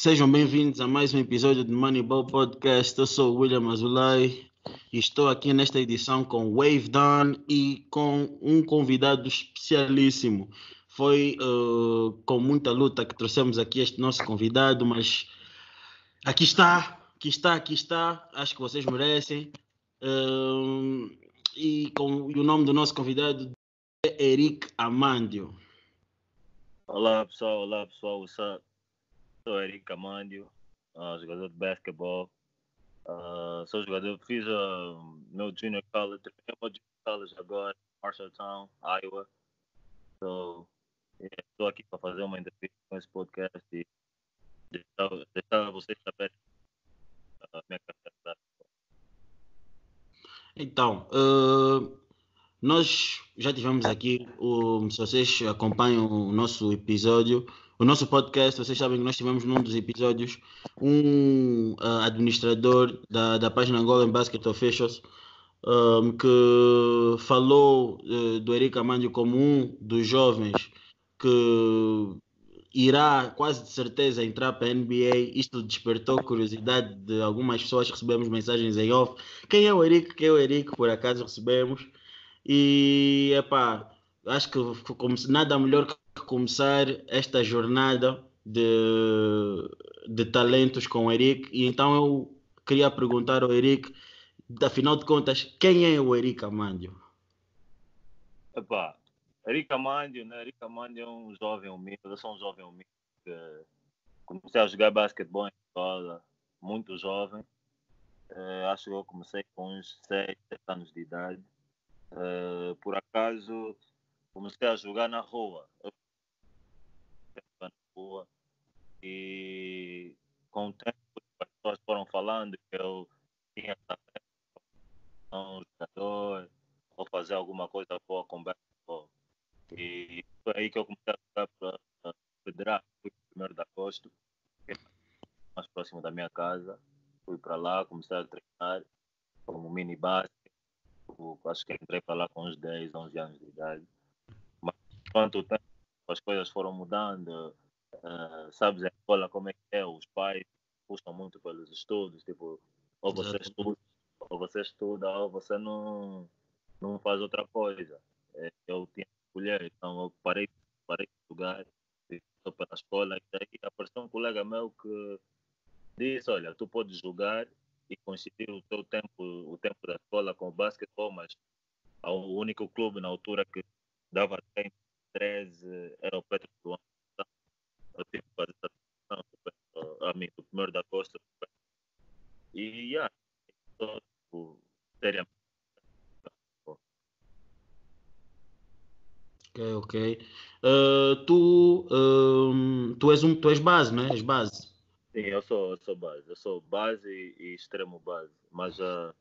Sejam bem-vindos a mais um episódio do Moneyball Podcast. Eu sou o William Azulay e estou aqui nesta edição com Wave Down e com um convidado especialíssimo. Foi uh, com muita luta que trouxemos aqui este nosso convidado, mas aqui está, aqui está, aqui está. Acho que vocês merecem. Uh, e, com, e o nome do nosso convidado é Eric Amandio. Olá pessoal, olá pessoal, what's up? Sou Eric Amandio, uh, jogador de basquetebol. Uh, sou jogador, fiz uh, meu junior college, terminei meu junior college agora, Marshalltown, Iowa. So, estou aqui para fazer uma entrevista com esse podcast e deixar, vocês saberem a minha carreira. Então, uh, nós já tivemos aqui, se vocês acompanham o nosso episódio, o nosso podcast, vocês sabem que nós tivemos num dos episódios um uh, administrador da, da página Golden Basket Officials um, que falou uh, do Eric Amandio como um dos jovens que irá quase de certeza entrar para a NBA. Isto despertou curiosidade de algumas pessoas. Recebemos mensagens em off. Quem é o Eric? Quem é o Eric? Por acaso recebemos. E epá, acho que como nada melhor que começar esta jornada de, de talentos com o Eric. E então eu queria perguntar ao Eric, afinal de contas, quem é o Eric Amandio? Epá, Eric Amandio, né? Eric Amandio é um jovem humilde, eu sou um jovem humilde que comecei a jogar basquetebol em escola, muito jovem. Uh, acho que eu comecei com uns 6, 7 anos de idade. Uh, por acaso comecei a jogar na rua. Eu rua e com o tempo as pessoas foram falando que eu tinha um jogador ou fazer alguma coisa boa com basquetebol. E foi aí que eu comecei a jogar para federar. Fui primeiro de agosto, mais próximo da minha casa. Fui para lá, comecei a treinar como mini basquete. Acho que entrei para lá com uns 10, 11 anos de idade. Mas quanto tempo as coisas foram mudando, uh, sabes, a escola como é que é, os pais puxam muito pelos estudos, tipo, ou você estuda, ou você estuda, ou você não, não faz outra coisa. É, eu tinha escolher. Então eu parei, parei de jogar, estou para a escola e daí apareceu um colega meu que disse, olha, tu podes jogar e coincidir o teu tempo, o tempo da escola com o basquetebol, mas o único clube na altura que dava treino 13 era o Petro do. Então, fazer essa transição a mim, do primeiro da costa. E, yeah, estou, tipo, seriamente Ok, ok. Uh, tu, um, tu, és um, tu és base, não é? És base. Sim, eu sou, eu sou base. Eu sou base e, e extremo base. Mas uh,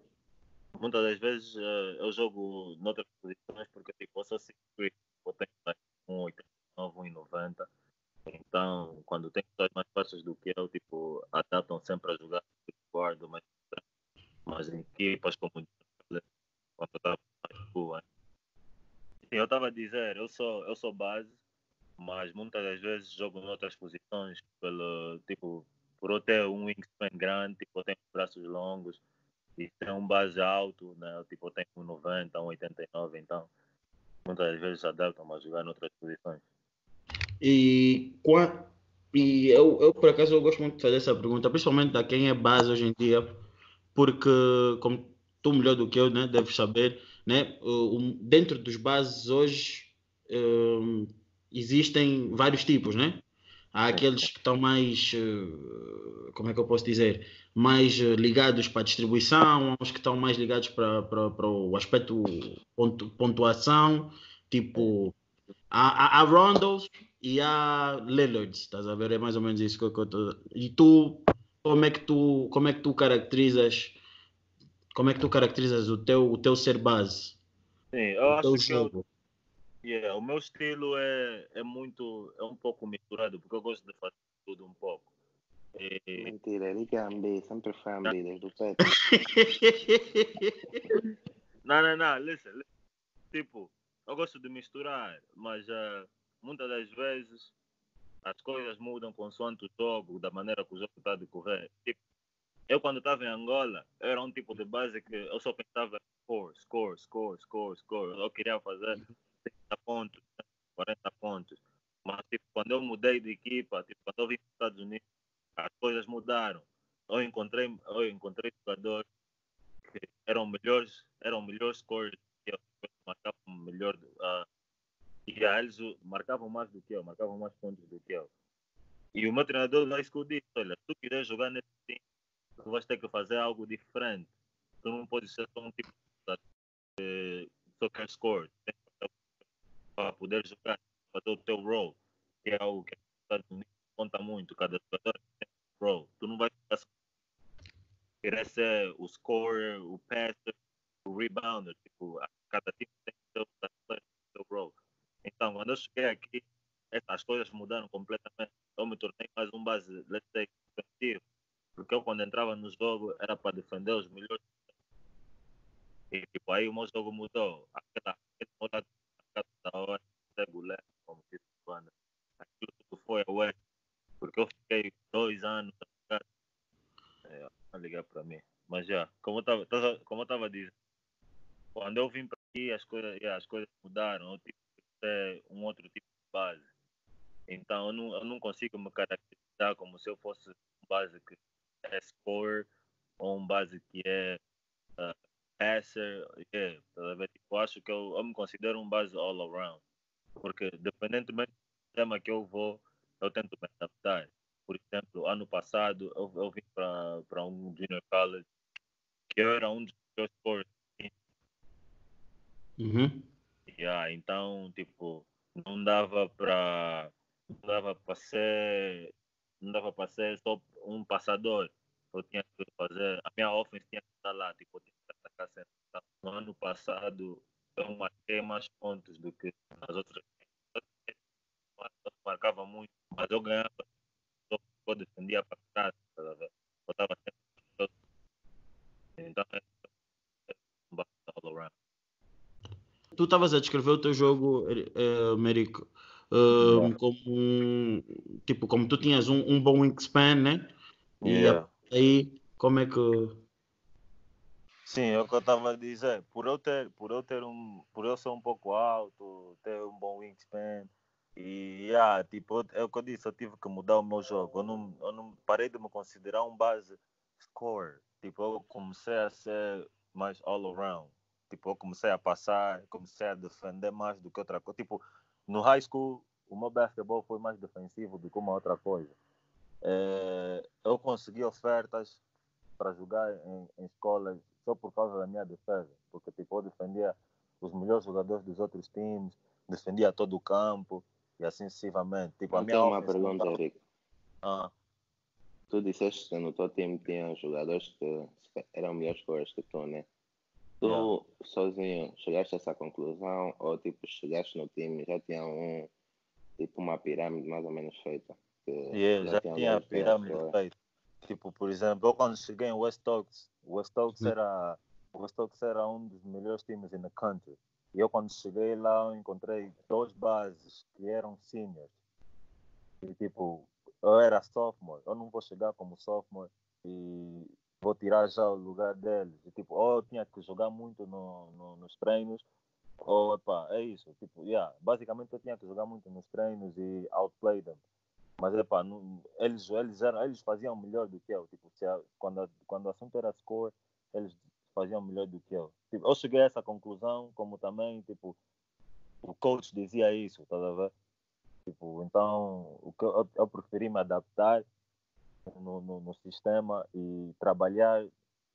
muitas das vezes uh, eu jogo noutras posições porque tipo, eu sou 5 eu tenho 1,89, 1,90. Então, quando tem pessoas mais baixas do que eu, tipo, adaptam sempre a jogar guarda, mas, mas em equipas como quando estava mais boa. Sim, eu estava a dizer, eu sou, eu sou base, mas muitas das vezes jogo em outras posições, pelo, tipo, por eu ter um wingspan grande, tipo, eu tenho braços longos e ter um base alto, né? tipo, eu tenho um 90, um 89, então muitas vezes adaptam a jogar em outras posições. E, e eu, eu, por acaso, eu gosto muito de fazer essa pergunta, principalmente a quem é base hoje em dia, porque, como tu melhor do que eu, né, deves saber, né? dentro dos bases hoje um, existem vários tipos, né? Há aqueles que estão mais, uh, como é que eu posso dizer, mais uh, ligados para a distribuição, há uns que estão mais ligados para, para, para o aspecto pontu, pontuação, tipo, há, há, há Rondos e há Lillards, estás a ver? É mais ou menos isso que eu estou... E tu, como é que tu, como é que tu caracterizas como é que tu caracterizas o teu, o teu ser base? Sim, eu acho que jogo? Eu, yeah, o meu estilo é, é muito, é um pouco misturado, porque eu gosto de fazer tudo um pouco. E... Mentira, ele é ambi, sempre foi ambi desde o pé. não, não, não, listen, listen, tipo, eu gosto de misturar, mas uh, muitas das vezes as coisas mudam consoante o jogo, da maneira que o jogo está a decorrer. Tipo, eu quando estava em Angola, era um tipo de base que eu só pensava score, score, score, score, score. Eu queria fazer 30 pontos, 40 pontos. Mas tipo, quando eu mudei de equipa, tipo, quando eu vim para os Estados Unidos, as coisas mudaram. Eu encontrei, eu encontrei jogadores que eram melhores, eram melhores scores que eu, marcavam melhor. Uh, e eles marcavam mais do que eu, marcavam mais pontos do que eu. E o meu treinador lá escudou olha, se tu quiser jogar nesse time, tu vais ter que fazer algo diferente. Tu não pode ser só um tipo de soccer score. Para poder jogar, fazer o teu role, que é algo que Estados Unidos conta muito. Cada jogador tem um role. Tu não vais querer ser o scorer, o passer, o rebounder. Tipo, cada time tem o seu, seu role. Então, quando eu cheguei aqui, as coisas mudaram completamente. Eu me tornei mais um base, let's say, defensivo. Porque eu, quando entrava no jogo, era para defender os melhores. E, tipo, aí o meu jogo mudou. Aquela, aquela da hora, regular, como disse o Wanda. Aquilo tudo foi away. Porque eu fiquei dois anos a é, não ligar para mim. Mas já, como eu estava eu dizendo, quando eu vim para aqui, as coisas, as coisas mudaram. Eu tive é um outro tipo de base. Então eu não, eu não consigo me caracterizar como se eu fosse um base que é score ou um base que é uh, passer. Yeah, tá eu acho que eu, eu me considero um base all around. Porque independentemente do tema que eu vou, eu tento me adaptar. Por exemplo, ano passado eu, eu vim para um junior college que eu era um dos meus scores. Uhum. Yeah, então, tipo, não dava para não dava para ser não dava para ser só um passador. Eu tinha que fazer a minha offense tinha que estar lá, tipo, eu tinha que atacar sempre. Então, no ano passado eu marquei mais pontos do que nas outras. Eu marcava muito, mas eu ganhava. Eu defendia para trás, tá eu estava sempre. Então, é um all around tu estavas a descrever o teu jogo, uh, Merico, uh, yeah. como um, tipo, como tu tinhas um, um bom wingspan, né? Yeah. E aí, como é que. Sim, é o que eu estava a dizer. Por eu ter, por eu ter um, por eu ser um pouco alto, ter um bom wingspan, e yeah, tipo, é o que eu disse, eu tive que mudar o meu jogo. Eu não, eu não parei de me considerar um base score. Tipo, eu comecei a ser mais all around. Tipo, eu comecei a passar, comecei a defender mais do que outra coisa. Tipo, no high school, o meu basquetebol foi mais defensivo do que uma outra coisa. É, eu consegui ofertas para jogar em, em, escolas só por causa da minha defesa. Porque, tipo, eu defendia os melhores jogadores dos outros times, defendia todo o campo e assim sucessivamente. Tipo, a minha tenho uma pergunta, não... Henrique. Ah. Tu disseste que no teu time tinha jogadores que eram melhores que tu, né? Tu yeah. sozinho chegaste a essa conclusão ou tipo chegaste no time já tinha um tipo uma pirâmide mais ou menos feita? Yeah, já, já tinha a pirâmide feita. Tipo, por exemplo, eu quando cheguei em West Oaks, West Oaks hum. era West Oaks era um dos melhores times in the country. E eu quando cheguei lá eu encontrei dois bases que eram seniors. E tipo, eu era sophomore, eu não vou chegar como sophomore e vou tirar já o lugar deles. E, tipo, ou eu tinha que jogar muito no, no, nos treinos, ou epá, é isso. Tipo, yeah, basicamente eu tinha que jogar muito nos treinos e outplay them. Mas epá, não, eles, eles, eram, eles faziam melhor do que eu. Tipo, a, quando, quando o assunto era score, eles faziam melhor do que eu. Tipo, eu cheguei a essa conclusão, como também, tipo, o coach dizia isso, tá a ver? Tipo, então, o que eu, eu preferi me adaptar no, no, no sistema e trabalhar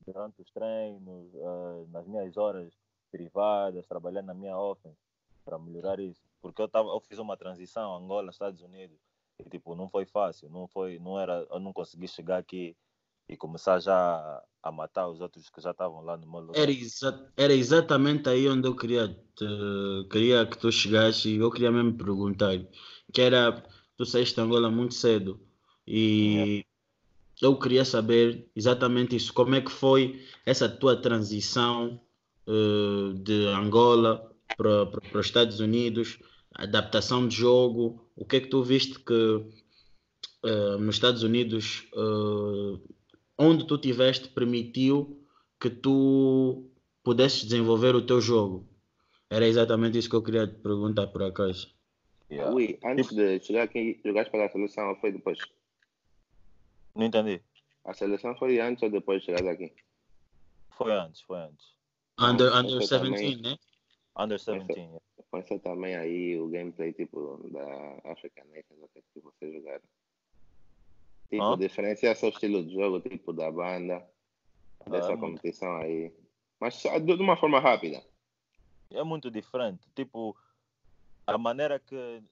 durante os treinos, uh, nas minhas horas privadas, trabalhar na minha offense para melhorar isso. Porque eu, tava, eu fiz uma transição Angola, Estados Unidos, e tipo, não foi fácil, não foi, não era, eu não consegui chegar aqui e começar já a matar os outros que já estavam lá no meu lugar. Era, exa era exatamente aí onde eu queria, te, queria que tu chegasse e eu queria mesmo perguntar, que era, tu saíste de Angola muito cedo e eu queria saber exatamente isso. Como é que foi essa tua transição uh, de Angola para os Estados Unidos, adaptação de jogo, o que é que tu viste que uh, nos Estados Unidos, uh, onde tu tiveste, permitiu que tu pudesses desenvolver o teu jogo? Era exatamente isso que eu queria te perguntar por acaso. Yeah. Ui, antes de chegar aqui, jogaste para a seleção foi depois? Não entendi. A seleção foi antes ou depois de chegar aqui? Foi antes, foi antes. Under, under 17, né? Under 17. Conheça também aí o gameplay tipo da African Nations que vocês jogaram. Tipo, ah? diferencia o estilo de jogo, tipo da banda, dessa ah, competição aí. Mas de uma forma rápida. É muito diferente. Tipo, a maneira que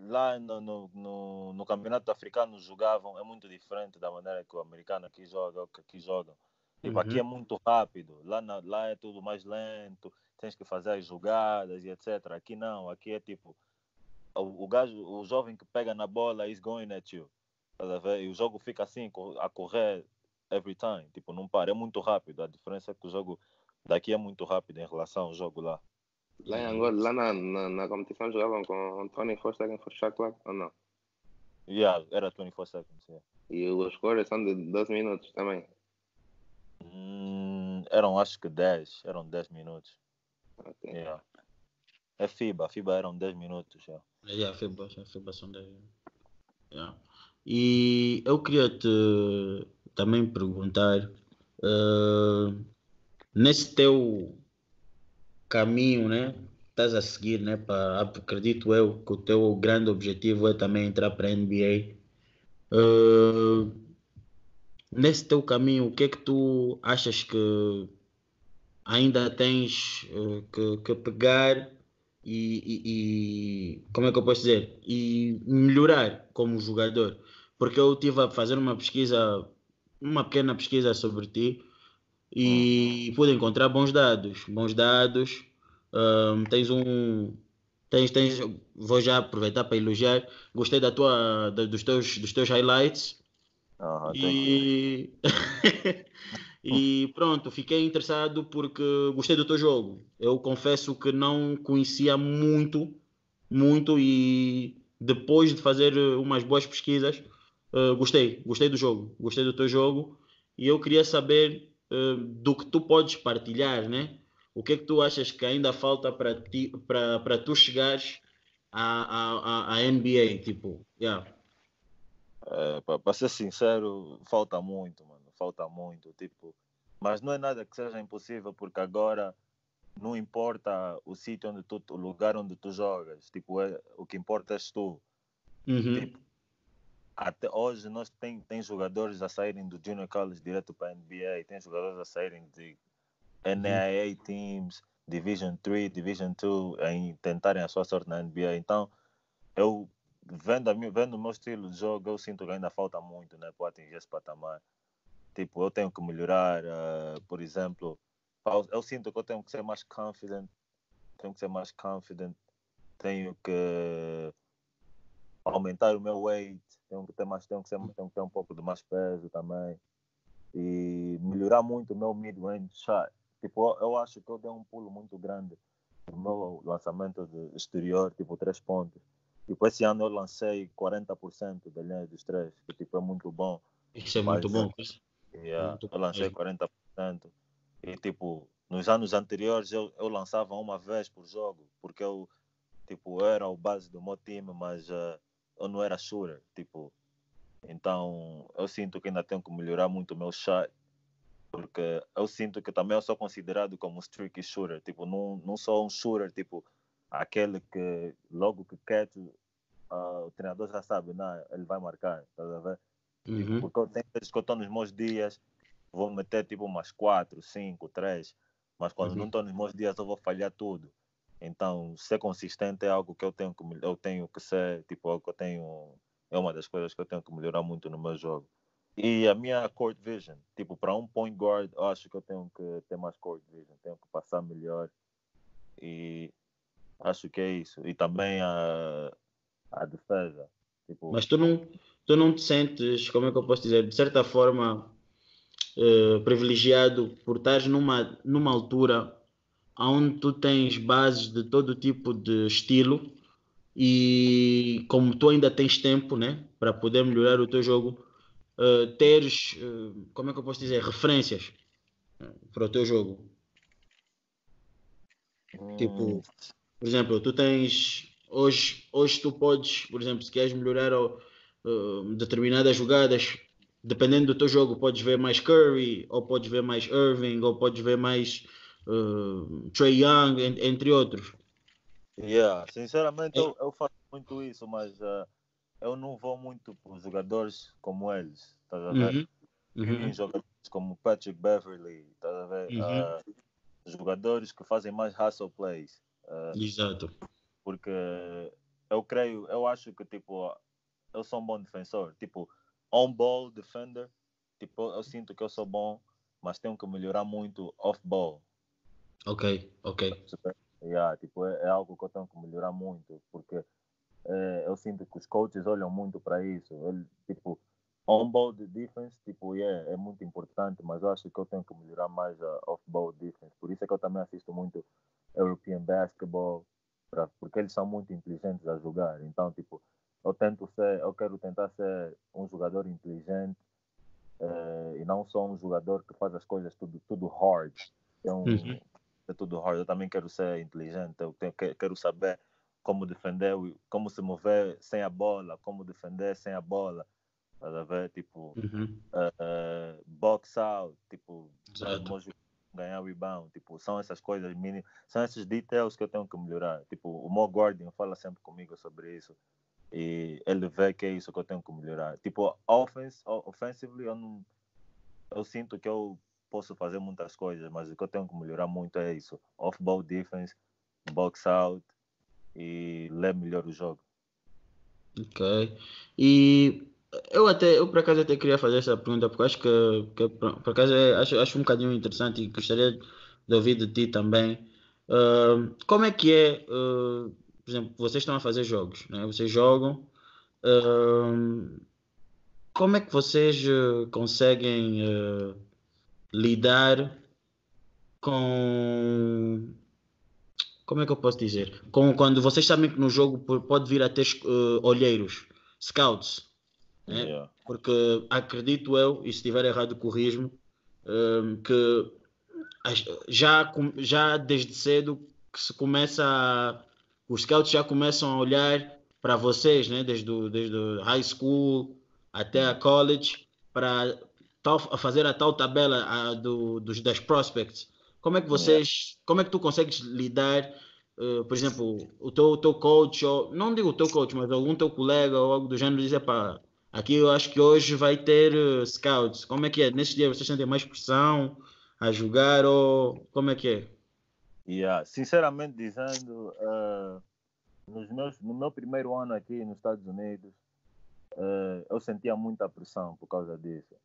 lá no, no, no, no, campeonato africano jogavam é muito diferente da maneira que o americano aqui joga que aqui jogam. Tipo, uhum. aqui é muito rápido, lá, na, lá é tudo mais lento, tens que fazer as jogadas e etc. Aqui não, aqui é tipo, o, o gajo, o jovem que pega na bola is going at you. E o jogo fica assim, a correr every time, tipo, não para, é muito rápido. A diferença é que o jogo daqui é muito rápido em relação ao jogo lá. Lá em Angola, lá na, na, na competição jogavam com 24 seconds for clock ou não? Yeah, era 24 seconds, yeah. E os scores são de 12 minutos também? Hum, eram acho que 10, eram 10 minutos. Okay. Yeah. É FIBA, FIBA eram 10 minutos. Yeah. Yeah, FIBA, FIBA são 10. Yeah. E eu queria te também perguntar uh, nesse teu caminho, né? Estás a seguir, né? Para, acredito eu que o teu grande objetivo é também entrar para a NBA. Uh, nesse teu caminho, o que é que tu achas que ainda tens uh, que, que, pegar e, e, e, como é que eu posso dizer? E melhorar como jogador? Porque eu estive a fazer uma pesquisa, uma pequena pesquisa sobre ti e pude encontrar bons dados. Bons dados. Um, tens um. Tens, tens, vou já aproveitar para elogiar. Gostei da tua, da, dos, teus, dos teus highlights. Ah, e... e pronto, fiquei interessado porque gostei do teu jogo. Eu confesso que não conhecia muito, muito e depois de fazer umas boas pesquisas, uh, gostei, gostei do jogo, gostei do teu jogo e eu queria saber do que tu podes partilhar, né? O que é que tu achas que ainda falta para ti, para tu chegares à, à, à NBA, tipo, yeah. É, para ser sincero, falta muito, mano, falta muito, tipo, mas não é nada que seja impossível porque agora não importa o sítio onde tu, o lugar onde tu jogas, tipo, é, o que importa és tu. Uhum. Tipo, até hoje nós tem, tem jogadores a saírem do Junior College direto para a NBA, tem jogadores a saírem de NAIA teams, Division 3, Division 2, em tentarem a sua sorte na NBA. Então, eu vendo, vendo o meu estilo de jogo, eu sinto que ainda falta muito né, para atingir esse patamar. Tipo, eu tenho que melhorar, uh, por exemplo, eu sinto que eu tenho que ser mais confident, tenho que ser mais confident, tenho que aumentar o meu weight, tenho que ter mais, tenho que, ser, tenho que ter um pouco de mais peso também e melhorar muito o meu mid-range shot. Tipo, eu, eu acho que eu dei um pulo muito grande no meu lançamento de exterior, tipo, três pontos. Tipo, esse ano eu lancei 40% da linha dos três, que tipo, é muito bom. Isso é muito bom. Yeah, muito eu lancei 40%. E tipo, nos anos anteriores eu, eu lançava uma vez por jogo, porque eu, tipo, era o base do meu time, mas uh, eu não era shooter, tipo. Então, eu sinto que ainda tenho que melhorar muito o meu shot, porque eu sinto que também eu sou considerado como um streaky shooter, tipo, não, não sou um shooter, tipo, aquele que logo que quer, uh, o treinador já sabe, não, ele vai marcar, tá a ver? Tipo, uhum. Porque eu tenho vezes que eu estou nos meus dias, vou meter tipo umas 4, 5, 3, mas quando uhum. não estou nos meus dias eu vou falhar tudo. Então, ser consistente é algo que eu tenho que, eu tenho que ser, tipo, algo que eu tenho, é uma das coisas que eu tenho que melhorar muito no meu jogo. E a minha court vision, tipo, para um point guard, eu acho que eu tenho que ter mais court vision, tenho que passar melhor. E acho que é isso. E também a, a defesa. Tipo... Mas tu não, tu não te sentes, como é que eu posso dizer, de certa forma uh, privilegiado por estar numa, numa altura onde tu tens bases de todo tipo de estilo e como tu ainda tens tempo, né, para poder melhorar o teu jogo, uh, teres, uh, como é que eu posso dizer, referências para o teu jogo. Hum. Tipo, por exemplo, tu tens hoje, hoje tu podes, por exemplo, se queres melhorar uh, determinadas jogadas, dependendo do teu jogo, podes ver mais Curry, ou podes ver mais Irving, ou podes ver mais uh, Trey Young, entre outros. Yeah, sinceramente é. eu, eu, faço muito isso, mas uh, eu não vou muito por jogadores como eles, estás a ver? Uhum. Uhum. Jogadores como Patrick Beverly, estás a ver? Uhum. Uh, jogadores que fazem mais hustle plays. Exato. Porque eu creio, eu acho que tipo, eu sou um bom defensor. Tipo, on-ball defender, tipo, eu sinto que eu sou bom, mas tenho que melhorar muito off-ball. Ok, ok. Yeah, tipo, é, é, algo que eu tenho que melhorar muito, porque é, eu sinto que os coaches olham muito para isso. Ele, tipo, on-ball defense, tipo, yeah, é muito importante, mas eu acho que eu tenho que melhorar mais a off-ball defense. Por isso é que eu também assisto muito European Basketball, pra, porque eles são muito inteligentes a jogar. Então, tipo, eu tento ser, eu quero tentar ser um jogador inteligente é, e não só um jogador que faz as coisas tudo, tudo hard. Então, uhum é tudo hard. Eu também quero ser inteligente, eu tenho, quero saber como defender, como se mover sem a bola, como defender sem a bola. Estás a ver? Tipo, uhum. uh, uh, box out, tipo, ganhar rebound. Tipo, são essas coisas mini, são esses details que eu tenho que melhorar. Tipo, o Mo Gordon fala sempre comigo sobre isso. E ele vê que é isso que eu tenho que melhorar. Tipo, offense, offensively, eu não. Eu sinto que eu posso fazer muitas coisas, mas o que eu tenho que melhorar muito é isso: off-ball defense, box out e ler melhor o jogo. Ok. E eu até, eu por acaso até queria fazer essa pergunta, porque acho que, que por acaso é, acho, acho um bocadinho interessante e gostaria de ouvir de ti também. Uh, como é que é, uh, por exemplo, vocês estão a fazer jogos, né? vocês jogam. Uh, como é que vocês conseguem lidar com. Como é que eu posso dizer? Com quando vocês sabem que no jogo pode vir a ter uh, olheiros, scouts. Né? Yeah. Porque acredito eu, e se estiver errado, corrijo-me, um, que já, já desde cedo que se começa a, os scouts já começam a olhar para vocês, né? desde, o, desde o high school até a college, para tal, a fazer a tal tabela a, do, dos, das prospects, como é que vocês, como é que tu consegues lidar, uh, por exemplo, o teu, o teu coach, ou, não digo o teu coach, mas algum teu colega ou algo do gênero dizer, pá, aqui eu acho que hoje vai ter uh, scouts, como é que é? Nesse dia vocês sentem mais pressão a jogar ou como é que é? Yeah. Sinceramente dizendo, uh, nos meus, no meu primeiro ano aqui nos Estados Unidos, uh, eu sentia muita pressão por causa disso.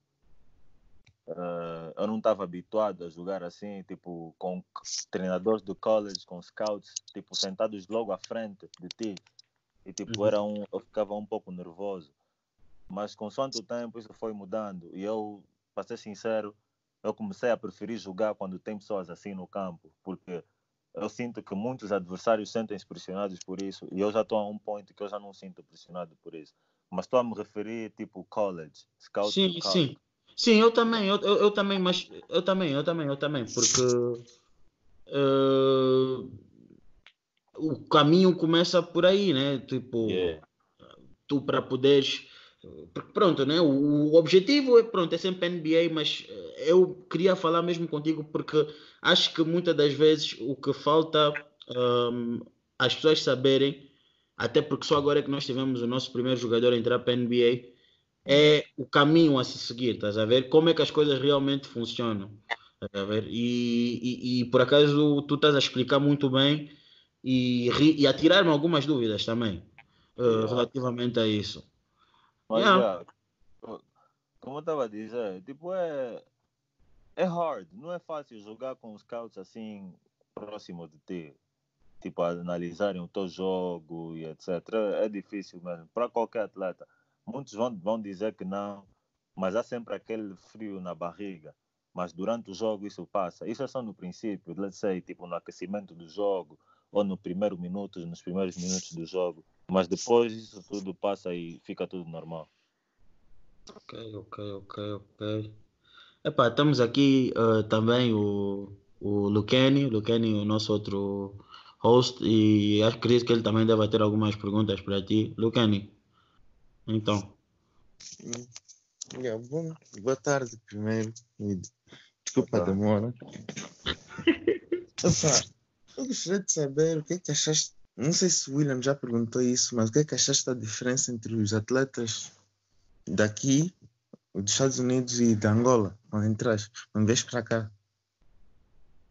Uh, eu não estava habituado a jogar assim, tipo, com treinadores do college, com scouts, tipo, sentados logo à frente de ti. E, tipo, uhum. era um, eu ficava um pouco nervoso. Mas, com o tempo, isso foi mudando. E eu, para ser sincero, eu comecei a preferir jogar quando tem pessoas assim no campo, porque eu sinto que muitos adversários sentem-se pressionados por isso. E eu já estou a um ponto que eu já não sinto pressionado por isso. Mas estou a me referir, tipo, college, scout sim, college. Sim, Sim, eu também, eu, eu, eu, também, mas eu também, eu também, eu também, porque uh, o caminho começa por aí, né? Tipo, yeah. tu para poderes. Pronto, né? O, o, objetivo é, pronto, é sempre NBA, mas eh, eu queria falar mesmo contigo porque acho que muitas das vezes o que falta um, as pessoas saberem, até porque só agora é que nós tivemos o nosso primeiro jogador a entrar para a NBA é o caminho a se seguir, estás a ver? Como é que as coisas realmente funcionam, estás a ver? E, e, e por acaso tu estás a explicar muito bem e, e a tirar-me algumas dúvidas também uh, relativamente a isso. Mas yeah. já, como eu estava a dizer, tipo, é, é hard, não é fácil jogar com os scouts assim próximo de ti. Tipo, analisarem o teu jogo e etc. É difícil mesmo, para qualquer atleta. Muitos vão, vão dizer que não, mas há sempre aquele frio na barriga. Mas durante o jogo isso passa. Isso é só no princípio, let's say, tipo no aquecimento do jogo, ou no primeiro minuto, nos primeiros minutos do jogo. Mas depois isso tudo passa e fica tudo normal. Ok, ok, ok, ok. Epá, estamos aqui uh, também o, o Lucani, Lucani, o nosso outro host, e acho que ele também deve ter algumas perguntas para ti. Lucani, então. Yeah, bom, boa tarde primeiro. Desculpa a demora. Opa, eu gostaria de saber o que é que achaste. Não sei se o William já perguntou isso, mas o que é que achaste da diferença entre os atletas daqui, dos Estados Unidos e da Angola, onde entras, quando vês para cá?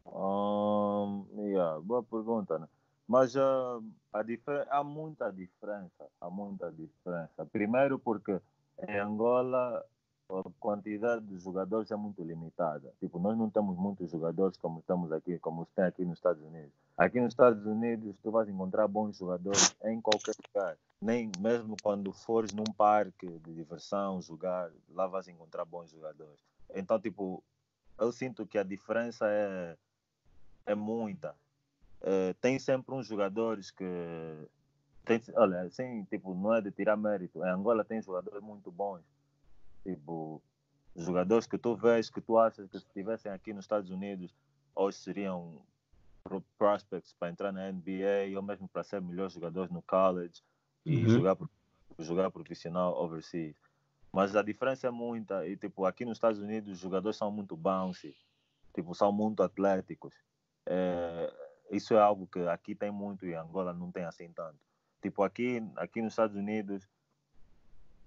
Um, yeah, boa pergunta, né? Mas uh, a há muita diferença, há muita diferença. Primeiro porque em Angola a quantidade de jogadores é muito limitada. Tipo, nós não temos muitos jogadores como estamos aqui, como tem aqui nos Estados Unidos. Aqui nos Estados Unidos tu vais encontrar bons jogadores em qualquer lugar. Nem mesmo quando fores num parque de diversão jogar, lá vais encontrar bons jogadores. Então, tipo, eu sinto que a diferença é, é muita. É, tem sempre uns jogadores que tem, olha, assim, tipo, não é de tirar mérito. Em Angola tem jogadores muito bons Tipo, jogadores que tu vês, que tu achas que se estivessem aqui nos Estados Unidos, hoje seriam prospects para entrar na NBA ou mesmo para ser melhores jogadores no college e uhum. jogar, jogar profissional overseas. Mas a diferença é muita. E, tipo, aqui nos Estados Unidos os jogadores são muito bouncy, tipo, são muito atléticos. É, isso é algo que aqui tem muito e Angola não tem assim tanto. Tipo, aqui, aqui nos Estados Unidos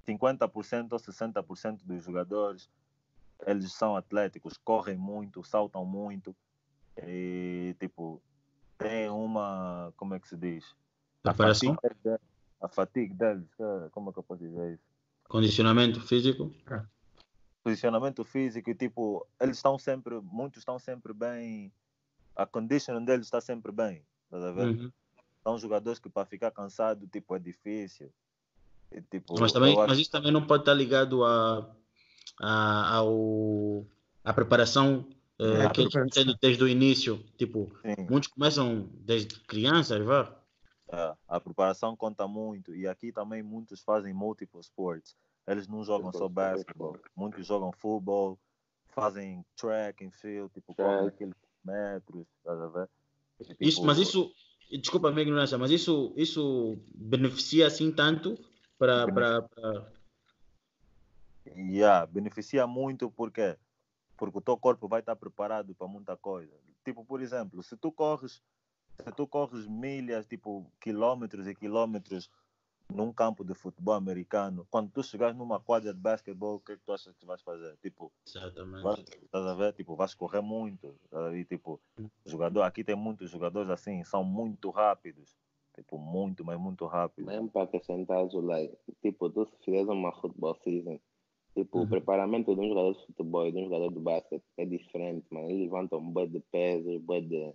50% ou 60% dos jogadores eles são atléticos, correm muito, saltam muito e tipo tem uma como é que se diz? A fatiga, a fatiga deles, como é que eu posso dizer isso? Condicionamento físico? Posicionamento físico e tipo, eles estão sempre, muitos estão sempre bem, a condition deles está sempre bem, tá a ver? Uhum. São jogadores que para ficar cansado, tipo, é difícil. Tipo, mas, também, acho... mas isso também não pode estar ligado a, a, ao, a preparação é, que eles têm desde o início. Tipo, Sim. muitos começam desde crianças, vá. É, a preparação conta muito e aqui também muitos fazem multiple sports. Eles não jogam só basquetebol, muitos jogam futebol, fazem track and field, tipo, correm aqueles metros, estás a ver? Tipo, isso, mas isso, desculpa a minha ignorância, mas isso, isso beneficia assim tanto para. Pra... Yeah, beneficia muito porque porque o teu corpo vai estar preparado para muita coisa. Tipo, por exemplo, se tu corres, se tu corres milhas, tipo quilômetros e quilômetros num campo de futebol americano, quando tu chegares numa quadra de basquetebol, o que, é que tu achas que vais fazer? Tipo, Exatamente. Vais, estás a ver? Tipo, vais correr muito. E, tipo, jogador, aqui tem muitos jogadores assim, são muito rápidos. Tipo, muito, mas muito rápido. Mesmo para acrescentar, like, tipo, tu se fizeres uma futebol season, tipo, uhum. o preparamento de um jogador de futebol e de um jogador de basquete é diferente, mano. Eles levantam um boi de pesos, boi de,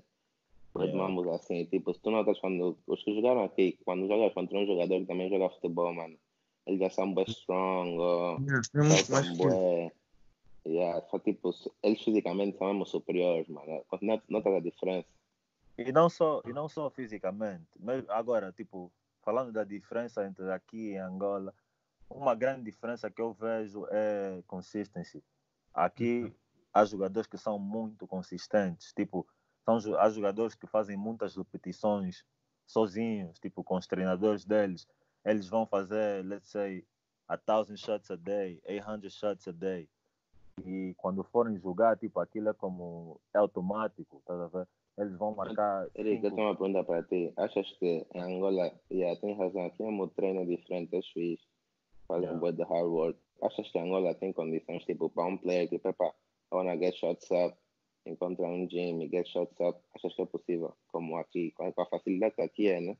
boi yeah. assim. Tipo, se tu notas quando os que jogaram aqui, quando jogas contra um jogador que também joga futebol, mano, eles já são bem strong, ou yeah, são bem. Yeah, só tipo, eles fisicamente são mesmo superiores, mano. Notas a diferença. E não só, e não só fisicamente, mas agora, tipo, falando da diferença entre aqui e Angola, uma grande diferença que eu vejo é consistency. Aqui uhum. há jogadores que são muito consistentes, tipo, são, há jogadores que fazem muitas repetições sozinhos, tipo, com os treinadores deles. Eles vão fazer, let's say, a thousand shots a day, 800 shots a day. E quando forem jogar, tipo, aquilo é como é automático, tá a ver? eles vão marcar. Eric, eu tenho uma pergunta para ti. Achas que em Angola, yeah, tem razão, aqui é um treino diferente, é suíço, fazem yeah. um boi de hard work. Achas que Angola tem condições, tipo, para um player que, pepa, I wanna get shots up, encontrar um gym e get shots up, achas que é possível? Como aqui, com a facilidade que aqui é, né?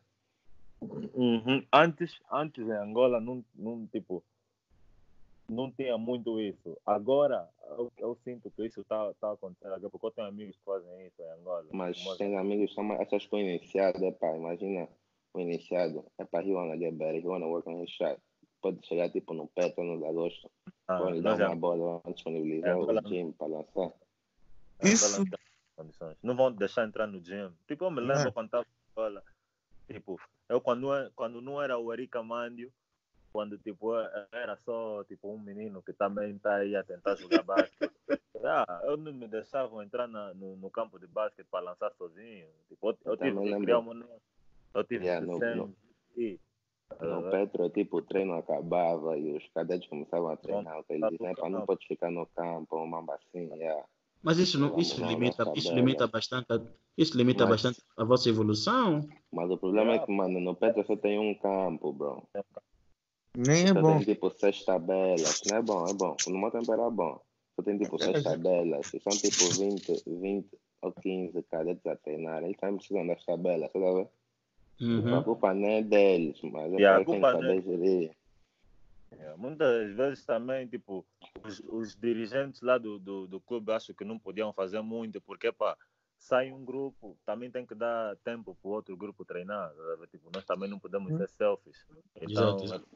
Uhum. Antes, antes em Angola, não, não, tipo, não tinha muito isso. Agora, eu, eu sinto que isso está tá acontecendo, porque eu tenho amigos que fazem isso em Angola. Mas tem amigos que são essas com iniciado, é pá, imagina o iniciado, é pá, he wanna get better, he wanna work on his shot. Pode chegar tipo no Petro, no agosto, ah, pode dar uma bola, disponibilizar o gym para lançar. Isso. Não vão deixar entrar no gym. Tipo, eu me lembro ah. quando estava escola, Tipo, eu quando, quando não era o Erika Mandio, quando tipo, era só tipo, um menino que também está aí a tentar jogar basquete. Ah, eu não me deixava entrar na, no, no, campo de basquete para lançar sozinho. Tipo, eu, eu tive que criar uma. Eu tive yeah, que no, no, no Petro, tipo, o treino acabava e os cadetes começavam a treinar. Eles diziam, não, não pode ficar no campo, uma assim, yeah. Mas isso, não, isso, limita, isso limita bastante, isso limita mas, bastante a vossa evolução. Mas o problema é que, mano, no Petro só tem um campo, bro. Nem é só bom. tem tipo seis tabelas. Não é bom, é bom. No meu tempo era bom. Só tem tipo seis tabelas. E são tipo 20, 20 ou 15 cadetes a treinar. Eles também precisam das tabelas, sabe? Uhum. Uhum. A culpa não é deles, mas é Yeah, quem saber não é- gerir. É, muitas vezes também, tipo, os, os dirigentes lá do, do, do clube acho que não podiam fazer muito, porque, pá, sai um grupo, também tem que dar tempo para o outro grupo treinar. tá? Tipo, nós também não podemos ser selfies. Então, Exato, exato.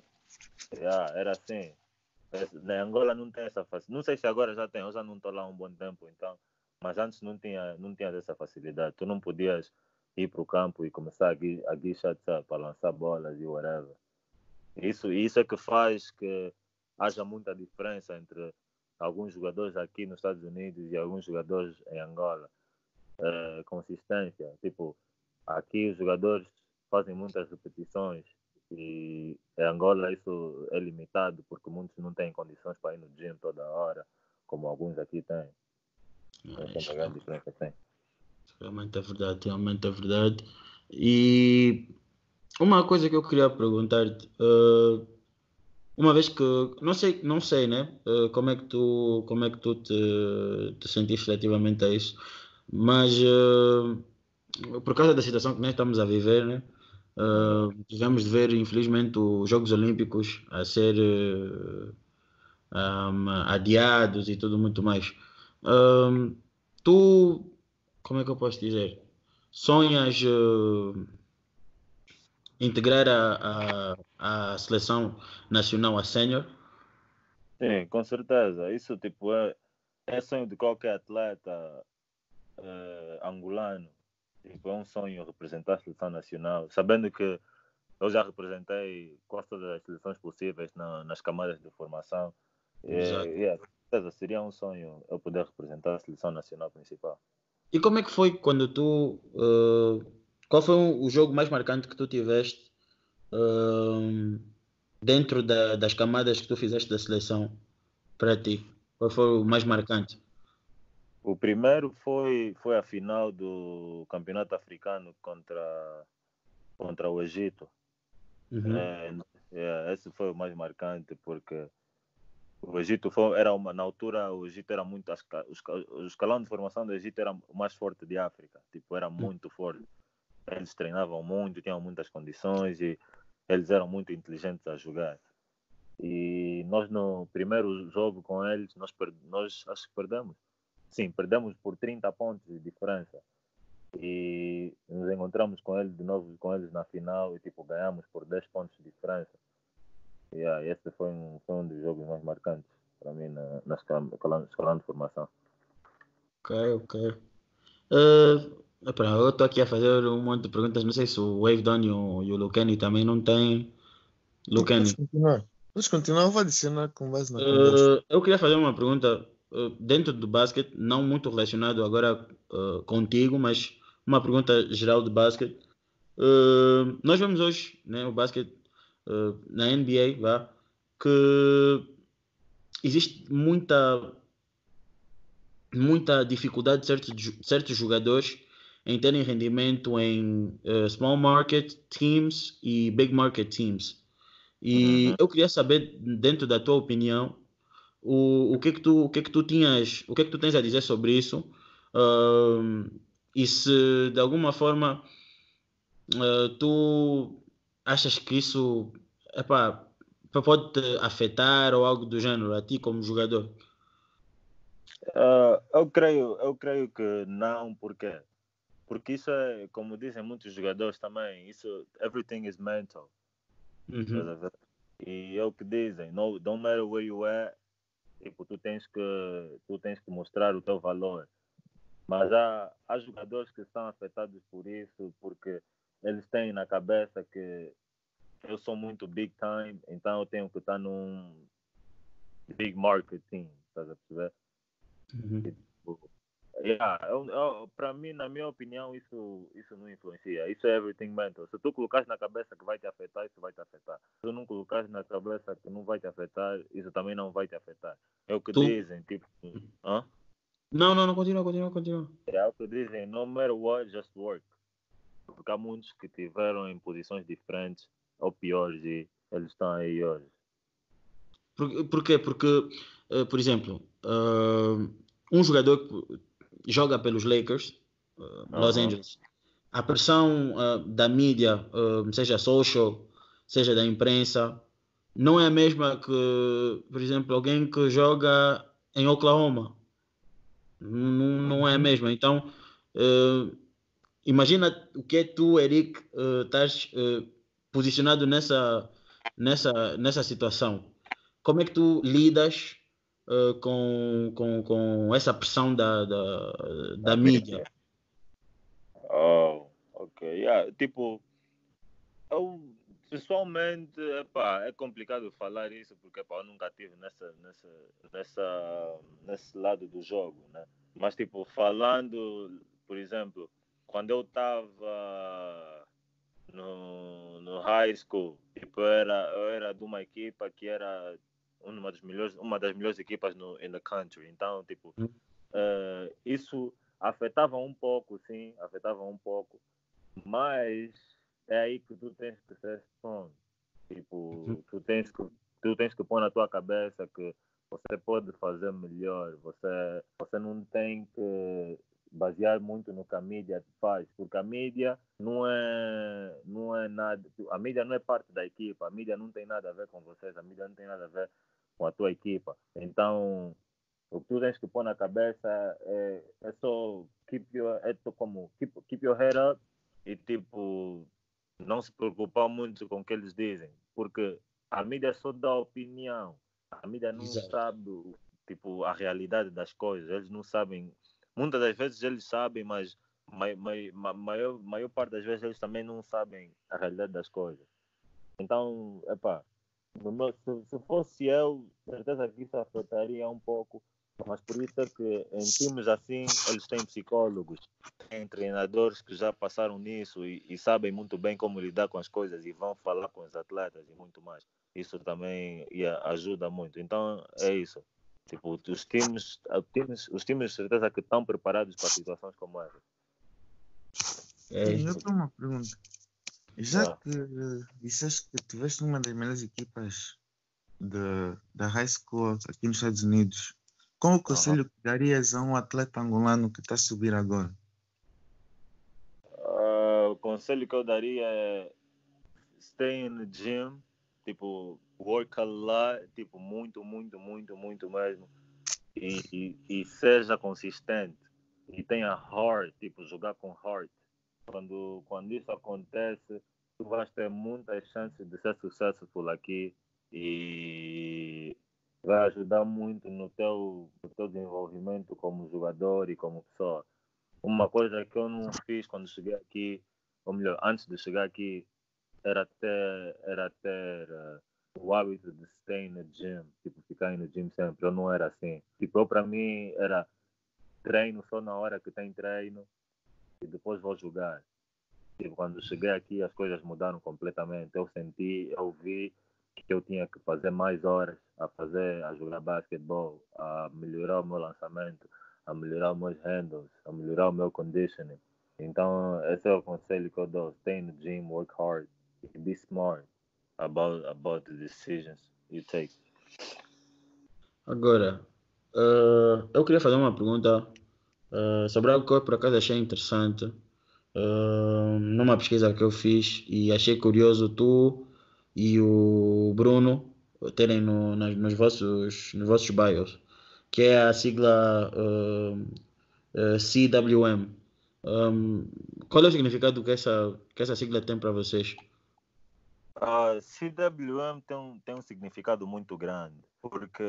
yeah, era assim. É, Na Angola não tem essa facilidade. Não sei se agora já tem, eu já não estou lá há um bom tempo, então. Mas antes não tinha, não tinha essa facilidade. Tu não podias ir para o campo e começar a, gui- a guichar para lançar bolas e whatever. Isso, isso é que faz que haja muita diferença entre alguns jogadores aqui nos Estados Unidos e alguns jogadores em Angola. Eh, consistência. Tipo, aqui os jogadores fazem muitas repetições e em Angola isso é limitado porque muitos não têm condições para ir no gym toda hora, como alguns aqui têm. Essa é a grande diferença tem. Realmente é verdade, realmente é verdade. E uma coisa que eu queria perguntar-te, eh, uma vez que não sei, não sei, né? eh, como é que tu, como é que tu te, te sentiste relativamente a isso, mas eh, por causa da situação que nós estamos a viver, né? eh, tivemos de ver, infelizmente, os Jogos Olímpicos a ser um, adiados e tudo muito mais. Tu, como é que eu posso dizer? Sonhas integrar a, a, a seleção nacional a sénior? Sim, com certeza. Isso tipo é, é sonho de qualquer atleta eh, angolano. Tipo, é um sonho representar a seleção nacional, sabendo que eu já representei quase todas as seleções possíveis na- nas camadas de formação. Exato. E, yeah, com certeza, seria um sonho eu poder representar a seleção nacional principal. E como é que foi quando tu. eh, qual foi o jogo mais marcante que tu tiveste eh, dentro da- das camadas que tu fizeste da seleção para ti? Qual foi o mais marcante? O primeiro foi, foi a final do Campeonato Africano contra, contra o Egito. Uhum. É, é, esse foi o mais marcante porque o Egito foi, era uma, na altura o Egito era muito o escalão de formação do Egito era o mais forte de África tipo era muito forte eles treinavam muito tinham muitas condições e eles eram muito inteligentes a jogar. E nós no primeiro jogo com eles nós nós acho que perdemos. Sim perdemos por 30 pontos de diferença. E nos encontramos com eles de novo com eles na final e tipo ganhamos por 10 pontos de diferença. Yeah, esse foi um, foi um dos jogos mais marcantes para mim na, na escala- escalão de formação. Ok, ok. Eh, eu estou aqui a fazer um monte de perguntas. Não sei se o Wave Don e o, e o Lucani também não têm. Lucani, Podes continuar. Podes continuar, eu vou adicionar com base na conversa. eh, eu queria fazer uma pergunta eh, dentro do basquete, não muito relacionado agora eh, contigo, mas uma pergunta geral de basquete. Nós vemos hoje né, o basquete na NBA, vá, que existe muita muita dificuldade de certos, ju- certos jogadores em terem rendimento em eh, small market teams e big market teams. E Uhum. eu queria saber, dentro da tua opinião, o, o que é que tu, o que é que tu tinhas, o que é que tu tens a dizer sobre isso? Ahm, e se de alguma forma ah, tu achas que isso epá, pode te afetar ou algo do género a ti como jogador? Ah, eu creio eu creio que não porque porque isso é como dizem muitos jogadores também isso everything is mental Uhum. E é o que dizem, no, don't matter where you are, tipo, tu tens que tu tens que mostrar o teu valor. Mas há, há jogadores que são afetados por isso, porque eles têm na cabeça que eu sou muito big time, então eu tenho que estar num big marketing, estás a perceber? Uhum. Yeah, para mim, na minha opinião, isso, isso não influencia. Isso é everything mental. Se tu colocares na cabeça que vai te afetar, isso vai te afetar. Se tu não colocares na cabeça que não vai te afetar, isso também não vai te afetar. É o que Tu- dizem, tipo, hã? Não, não, não, continua, continua, continua. É o que dizem, no matter what, just work. Porque há muitos que tiveram em posições diferentes ou piores e eles estão aí hoje. Por, por quê? Porque, eh, por exemplo, eh, um jogador que joga pelos Lakers, eh, Los. Angeles, a pressão eh, da mídia, eh, seja social, seja da imprensa, não é a mesma que, por exemplo, alguém que joga em Oklahoma. Não, não é a mesma. Então, imagina o que é tu, Eric, estás posicionado nessa, nessa, nessa situação. Como é que tu lidas eh, com, com, com essa pressão da, da, da mídia? Oh, ok. Yeah, tipo, eu pessoalmente, epá, é complicado falar isso porque epá, eu nunca tive nessa, nessa, nessa, nesse lado do jogo, né? Mas, tipo, falando, por exemplo, quando eu estava no, no high school, tipo, eu era, eu era de uma equipa que era uma das melhores, uma das melhores equipas no in the country. Então, tipo, eh, isso afetava um pouco, sim, afetava um pouco, mas é aí que tu tens que ser strong. Tipo, Uhum. tu tens que tu tens que pôr na tua cabeça que você pode fazer melhor. Você você não tem que basear muito no que a mídia faz, porque a mídia não é não é nada, a mídia não é parte da equipa, a mídia não tem nada a ver com vocês, a mídia não tem nada a ver com a tua equipa. Então, o que tu tens que pôr na cabeça é, é só keep your, é como keep, keep your head up e tipo não se preocupar muito com o que eles dizem, porque a mídia só dá opinião, a mídia não Exato. sabe tipo a realidade das coisas, eles não sabem, muitas das vezes eles sabem, mas mai, mai, ma- maior, maior parte das vezes eles também não sabem a realidade das coisas. Então, epá, se, se fosse eu, certeza que isso afetaria um pouco, mas por isso é que em times assim eles têm psicólogos, têm treinadores que já passaram nisso e, e sabem muito bem como lidar com as coisas e vão falar com os atletas e muito mais. Isso também ajuda muito. Então é isso. Tipo, os times, os times, os times de certeza que estão preparados para situações como essa. É, E eu tenho uma pergunta. Já Ah. que eh, disseste que tiveste uma das melhores equipas de, da high school aqui nos Estados Unidos, qual o conselho que darias a um atleta angolano que está a subir agora? Ah, o conselho que eu daria é stay in the gym, tipo, work a lot, tipo, muito, muito, muito, muito mesmo. E, e, e seja consistente. E tenha heart, tipo, jogar com heart. Quando, quando isso acontece, tu vais ter muitas chances de ser successful aqui e vai ajudar muito no teu, no teu desenvolvimento como jogador e como pessoa. Uma coisa que eu não fiz quando cheguei aqui, ou melhor, antes de chegar aqui, era ter, era ter eh, o hábito de stay no gym, tipo, ficar no gym sempre. Eu não era assim. Tipo, para mim era treino só na hora que tem treino e depois vou jogar. Tipo, quando cheguei aqui as coisas mudaram completamente. Eu senti, eu vi que eu tinha que fazer mais horas a fazer, a jogar basquetebol, a melhorar o meu lançamento, a melhorar os meus handles, a melhorar o meu conditioning. Então, esse é o conselho que eu dou. Stay in the gym, work hard, e be smart about, about the decisions you take. Agora, eh, eu queria fazer uma pergunta eh, sobre algo que eu por acaso achei interessante eh, numa pesquisa que eu fiz e achei curioso tu e o Bruno terem no, nas- nos, vossos, nos vossos bios, que é a sigla eh, eh, CWM. Um, qual é o significado que essa, que essa sigla tem para vocês? A CWM tem tem um significado muito grande, porque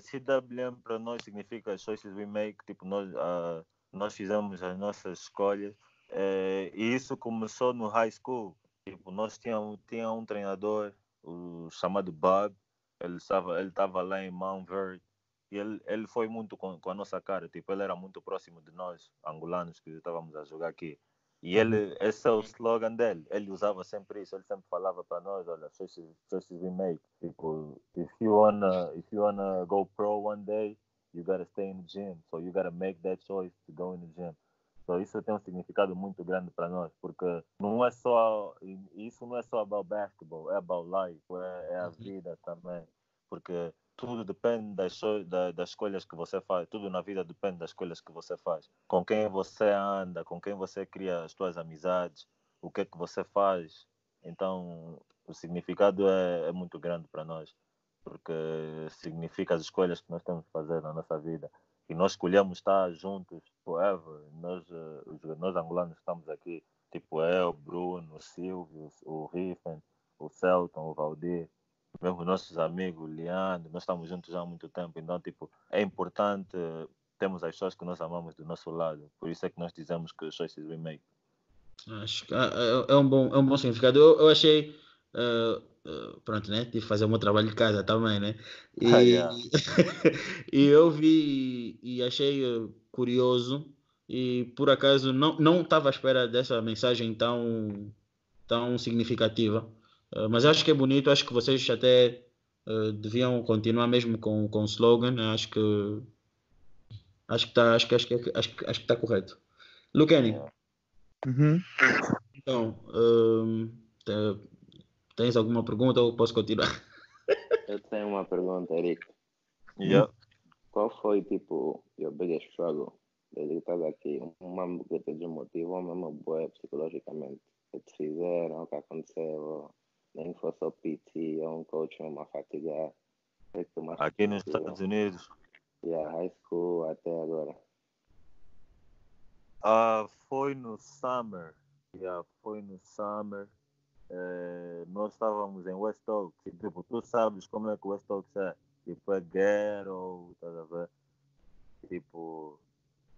CWM para nós significa choices we make, tipo, nós, ah, nós fizemos as nossas escolhas É, e isso começou no high school. Tipo, nós tínhamos tinha um treinador, o chamado Bob. Ele estava ele estava lá em Mount Verde e ele, ele foi muito com, com a nossa cara. Tipo, ele era muito próximo de nós, angolanos, que estávamos a jogar aqui. E ele, esse é o slogan dele. Ele usava sempre isso. Ele sempre falava para nós, olha, choices, choices we make. Tipo, if you wanna, if you wanna go pro one day, you gotta stay in the gym. So you gotta make that choice to go in the gym. So isso tem um significado muito grande para nós, porque não é só, isso não é só about basketball, é about life, é, é a vida também. Porque tudo depende das, das escolhas que você faz. Tudo na vida depende das escolhas que você faz. Com quem você anda, com quem você cria as suas amizades, o que é que você faz. Então, o significado é, é muito grande para nós, porque significa as escolhas que nós temos que fazer na nossa vida. E nós escolhemos estar juntos forever. Nós, eh, nós angolanos estamos aqui, tipo eu, Bruno, o Silvio, o Riffen, o Celton, o Valdir mesmo nossos amigos, Leandro, nós estamos juntos já há muito tempo, então, tipo, é importante termos as pessoas que nós amamos do nosso lado. Por isso é que nós dizemos que choices we make. Acho que é, é, é um, bom, é um bom significado. Eu, eu achei. Uh, uh, pronto, né? Tive que fazer o meu trabalho de casa também, né? E, ah, yeah. e eu vi e achei curioso. E por acaso não estava à espera dessa mensagem tão, tão significativa. Uh, mas acho que é bonito, acho que vocês até uh, deviam continuar mesmo com, com o slogan. Né? Acho que acho que está acho que, acho que, acho, acho que está correto. Lucani. Uhum. Então, uh, tens alguma pergunta ou posso continuar? Eu tenho uma pergunta, Eric. Yeah. Qual foi, tipo, your biggest struggle? Desde que estás aqui, uma que te desmotivou mesmo boa psicologicamente. O que te fizeram, o que aconteceu? Nem que fosse o PT ou um coach ou uma fatiga. Aqui nos Estados Unidos? Yeah, high school até agora. Uh, foi no summer. Yeah, foi no summer. Nós estávamos em West Oaks. E, tipo, tu sabes como é que West Oaks é. Tipo, é ghetto, tá a ver? Tipo,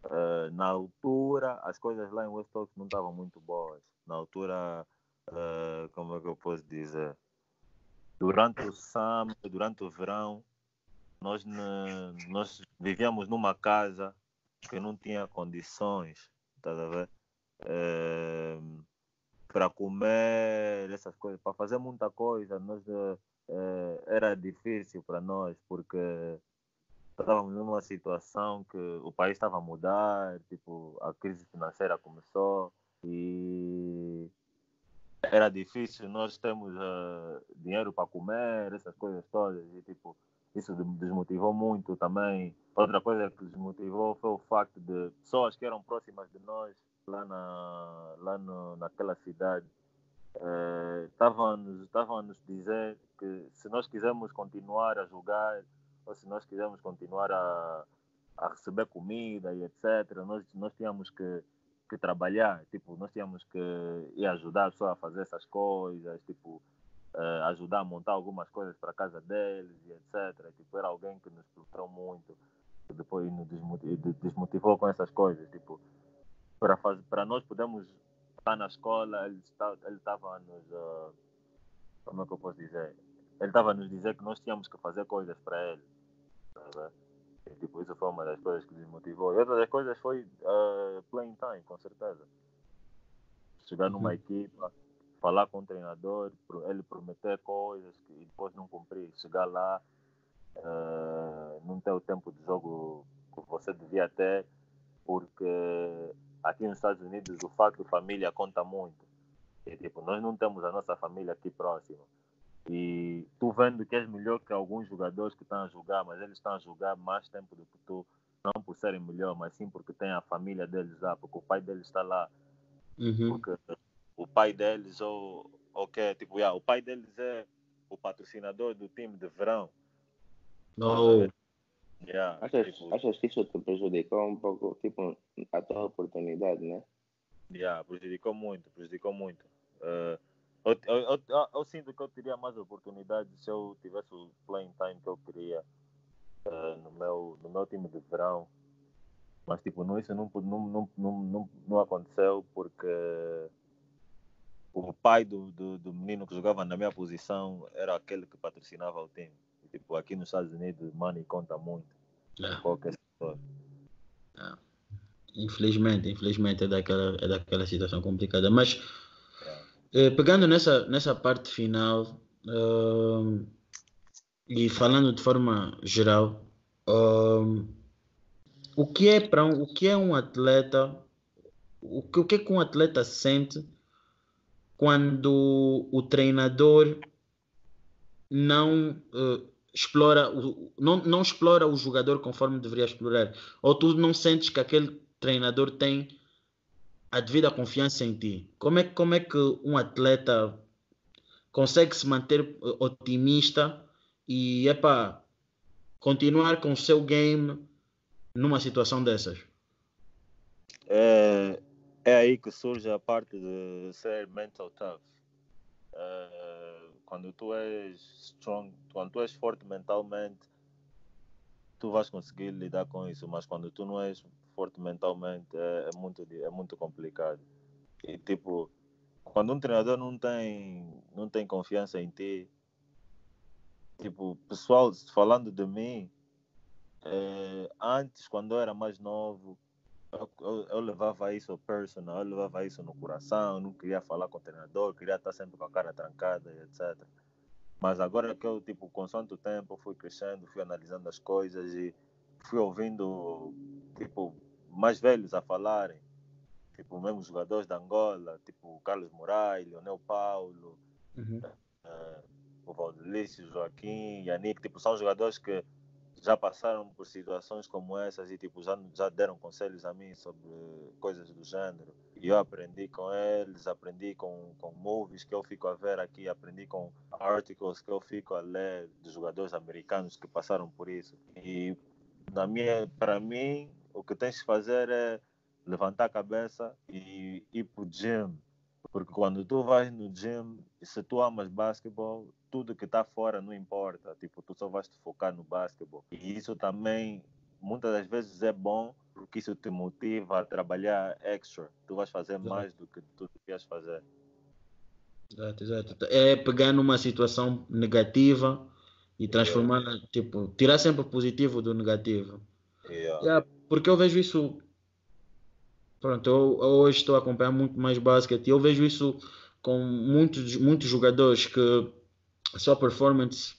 uh, na altura, as coisas lá em West Oaks não estavam muito boas. Na altura, uh, como é que eu posso dizer? Durante o summer, durante o verão, nós, ne, nós vivíamos numa casa que não tinha condições, tá a ver? Uh, para comer, essas coisas, para fazer muita coisa, nós, uh, era difícil para nós, porque estávamos numa situação que o país estava a mudar, tipo, a crise financeira começou e era difícil, nós temos uh, dinheiro para comer, essas coisas todas, e tipo, isso desmotivou muito também. Outra coisa que desmotivou foi o facto de pessoas que eram próximas de nós, lá, na, lá no, naquela cidade, estavam uh, a nos dizer que se nós quisermos continuar a jogar, ou se nós quisermos continuar a, a receber comida e etc., nós, nós tínhamos que que trabalhar, tipo, nós tínhamos que ir ajudar a pessoa a fazer essas coisas, tipo, uh, ajudar a montar algumas coisas para casa deles e etc. Tipo, era alguém que nos frustrou muito, depois nos desmotivou, com essas coisas, tipo, para fazer, para nós podermos estar na escola, ele estava, nos, uh, como é que eu posso dizer? Ele estava a nos dizer que nós tínhamos que fazer coisas para ele. Tá Tipo, isso foi uma das coisas que desmotivou. E outra das coisas foi uh, playing time, com certeza. Chegar numa uhum. equipa, falar com o treinador, ele prometer coisas e depois não cumprir. Chegar lá, uh, não ter o tempo de jogo que você devia ter, porque aqui nos Estados Unidos o facto de família conta muito. E, tipo, nós não temos a nossa família aqui próxima. E tu vendo que és melhor que alguns jogadores que estão a jogar, mas eles estão a jogar mais tempo do que tu, não por serem melhor, mas sim porque tem a família deles lá, porque o pai deles está lá. Uhum. Porque o pai deles, ou, ou que, tipo, yeah, o pai deles é o patrocinador do time de verão. Oh. Yeah, achas, tipo, achas que isso te prejudicou um pouco, tipo, a tua oportunidade, né? Yeah, prejudicou muito, prejudicou muito. Uh, eu, eu, eu, eu, sinto que eu teria mais oportunidades se eu tivesse o playing time que eu queria uh, no, meu, no meu time de verão. Mas tipo, não, isso não, não, não, não, não, aconteceu porque o pai do, do, do, menino que jogava na minha posição era aquele que patrocinava o time. E, tipo, aqui nos Estados Unidos, money conta muito. É. Qualquer setor. Infelizmente, infelizmente é daquela, é daquela situação complicada. Mas pegando nessa, nessa parte final ah, e falando de forma geral, ah, o que é para um, o que é um atleta, o que, o que é que um atleta sente quando o treinador não eh, explora o, não, não explora o jogador conforme deveria explorar, ou tu não sentes que aquele treinador tem a devida confiança em ti. Como é, como é que um atleta consegue se manter eh, otimista e epa, continuar com o seu game numa situação dessas? É, é aí que surge a parte de ser mental tough. É, quando tu és strong, quando tu és forte mentalmente, tu vais conseguir lidar com isso, mas quando tu não és forte mentalmente é, é, muito, é muito complicado. E tipo, quando um treinador não tem, não tem confiança em ti, tipo, pessoal, falando de mim, é, antes, quando eu era mais novo, eu, eu, eu, levava isso personal, eu levava isso no coração, não queria falar com o treinador, queria estar sempre com a cara trancada, etc. Mas agora que eu, tipo, consoante o tempo, fui crescendo, fui analisando as coisas e fui ouvindo, tipo, mais velhos a falarem, tipo, mesmo jogadores da Angola, tipo Carlos Moraes, Leonel Paulo, Uhum. eh, o Valdelício, Joaquim, Yannick, tipo, são jogadores que já passaram por situações como essas e tipo, já, já deram conselhos a mim sobre coisas do gênero. E eu aprendi com eles, aprendi com, com movies que eu fico a ver aqui, aprendi com articles que eu fico a ler de jogadores americanos que passaram por isso. E na minha, para mim, o que tens que fazer é levantar a cabeça e ir para o gym. Porque quando tu vais no gym, se tu amas basquetebol, tudo que está fora não importa. Tipo, tu só vais te focar no basquetebol. E isso também, muitas das vezes, é bom, porque isso te motiva a trabalhar extra. Tu vais fazer Exato. mais do que tu devias fazer. Exato, exato. É pegar numa situação negativa e transformar, tipo, tirar sempre o positivo do negativo. Yeah. Yeah, porque eu vejo isso. Pronto, eu, eu hoje estou a acompanhar muito mais basquete e eu vejo isso com muitos, muitos jogadores que a sua performance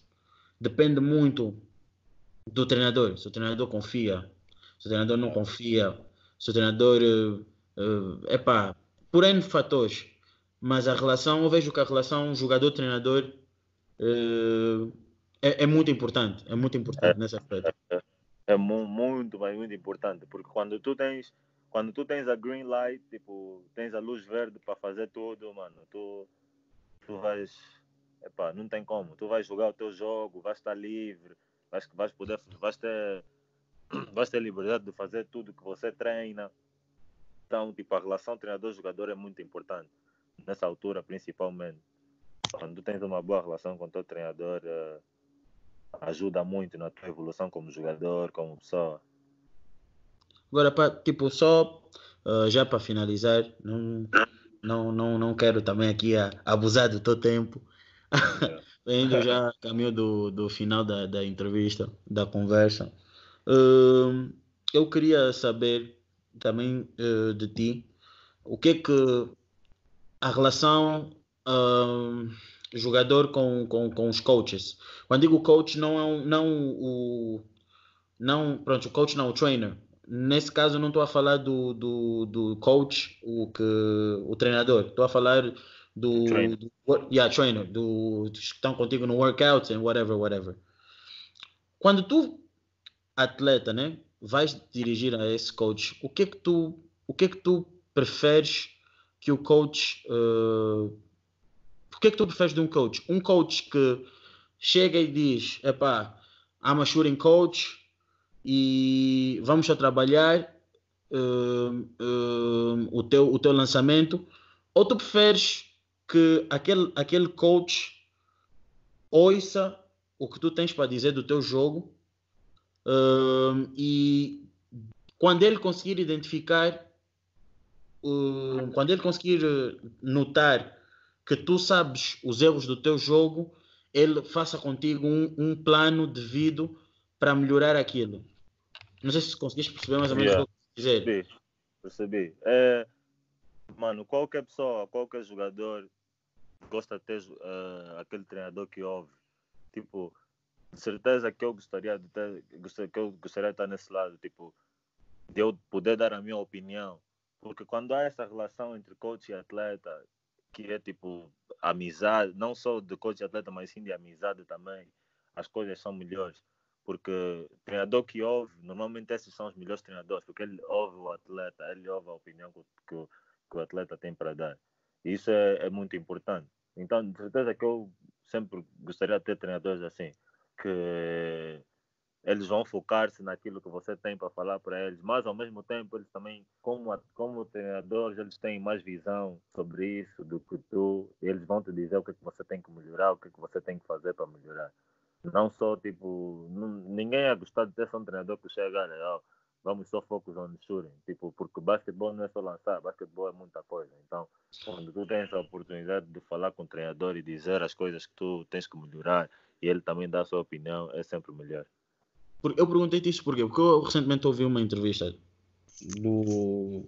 depende muito do treinador. Se o treinador confia, se o treinador não confia, se o treinador. É epá, por N fatores. Mas a relação, eu vejo que a relação jogador-treinador eh, é, é muito importante. É muito importante nesse aspecto. É mu- muito, muito importante, porque quando tu tens, quando tu tens a green light, tipo, tens a luz verde para fazer tudo, mano, tu, tu vais, epá, não tem como, tu vais jogar o teu jogo, vais estar livre, vais, vais poder, vais ter, vais ter liberdade de fazer tudo que você treina. Então, tipo, a relação treinador-jogador é muito importante, nessa altura principalmente. Quando tu tens uma boa relação com o teu treinador, eh, ajuda muito na tua evolução como jogador, como pessoa. Agora, pá, tipo, só ah, já para finalizar, não, não, não, não quero também aqui a- abusar do teu tempo. Indo já caminho do, do final da, da entrevista, da conversa. Hum, eu queria saber também eh, de ti o que é que a relação jogador com, com, com os coaches. Quando digo coach, não é um, não o não, pronto, o coach não, o trainer. Nesse caso, não estou a falar do, do, do coach, o, que, o treinador. Estou a falar do, Trainer. do yeah, trainer, do, que estão contigo no workout and whatever, whatever. Quando tu, atleta, né, vais dirigir a esse coach, o que é que tu, o que é que tu preferes que o coach, eh, o que é que tu preferes de um coach? Um coach que chega e diz, epá, I'm a shooting coach e vamos a trabalhar hum, hum, o, teu, o teu lançamento, ou tu preferes que aquele, aquele coach ouça o que tu tens para dizer do teu jogo hum, e quando ele conseguir identificar, uh, quando ele conseguir notar que tu sabes os erros do teu jogo, ele faça contigo um, um plano devido para melhorar aquilo. Não sei se conseguiste perceber mais ou menos Yeah. o que eu quis dizer. Percebi. Percebi. É, mano, qualquer pessoa, qualquer jogador gosta de ter eh, aquele treinador que ouve. Tipo, de certeza que eu gostaria de ter, que eu gostaria de estar nesse lado, tipo, de eu poder dar a minha opinião. Porque quando há essa relação entre coach e atleta, que é tipo amizade, não só de coach e atleta, mas sim de amizade também, as coisas são melhores. Porque treinador que ouve, normalmente esses são os melhores treinadores, porque ele ouve o atleta, ele ouve a opinião que, que, que o atleta tem para dar. E isso é, é muito importante. Então, de certeza que eu sempre gostaria de ter treinadores assim, que eles vão focar-se naquilo que você tem para falar para eles, mas ao mesmo tempo eles também, como, como treinadores, eles têm mais visão sobre isso do que tu, eles vão te dizer o que, é que você tem que melhorar, o que, é que você tem que fazer para melhorar. Não só, tipo, ninguém é gostar de ter só um treinador que chega, olha, ó, vamos só focus on shooting, tipo, porque basquetebol não é só lançar, basquetebol é muita coisa. Então, quando tu tens a oportunidade de falar com o treinador e dizer as coisas que tu tens que melhorar, e ele também dá a sua opinião, é sempre melhor. Eu perguntei-te isso porquê? Porque eu recentemente ouvi uma entrevista do,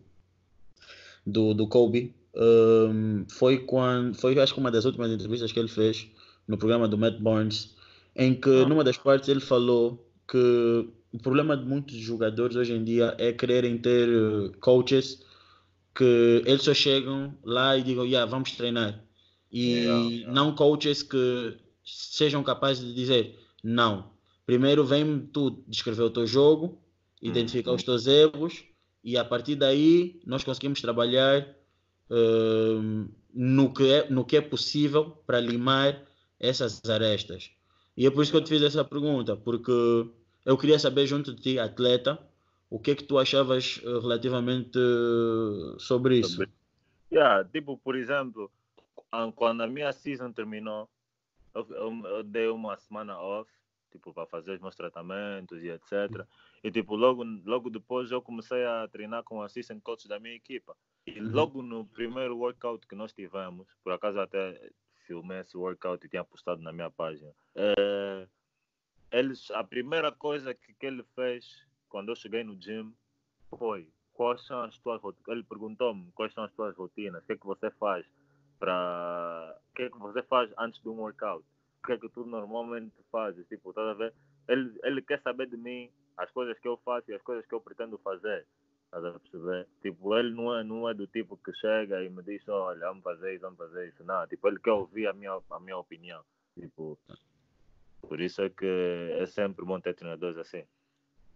do, do Kobe. Um, foi quando foi acho que uma das últimas entrevistas que ele fez no programa do Matt Barnes, em que Ah. numa das partes ele falou que o problema de muitos jogadores hoje em dia é quererem ter uh, coaches que eles só chegam lá e digam, yeah, vamos treinar. E Yeah, yeah. não coaches que sejam capazes de dizer, não, primeiro vem tu descrever o teu jogo, identificar Uhum. os teus erros e a partir daí nós conseguimos trabalhar hum, no, que é, no que é possível para limar essas arestas. E é por isso que eu te fiz essa pergunta, porque eu queria saber junto de ti, atleta, o que é que tu achavas eh, relativamente eh, sobre isso. Yeah, tipo, por exemplo, quando a minha season terminou, eu, eu- eu dei uma semana off, tipo, para fazer os meus tratamentos e etc. E, tipo, logo, logo depois eu comecei a treinar com o assistant coach da minha equipa. E Uhum. logo no primeiro workout que nós tivemos, por acaso até filmei esse workout e tinha postado na minha página. eh, eles, a primeira coisa que, que ele fez quando eu cheguei no gym foi quais são as tuas. Ele perguntou-me quais são as tuas rotinas, o que é que você faz para. O que é que você faz antes de um workout? Que é que tu normalmente fazes? Tipo, estás a ver? Ele, ele quer saber de mim as coisas que eu faço e as coisas que eu pretendo fazer. Estás a perceber? Tipo, ele não é, não é do tipo que chega e me diz, olha, vamos fazer isso, vamos fazer isso. Não, tipo, ele quer ouvir a minha, a minha opinião. Tipo, por isso é que é sempre bom ter treinadores assim.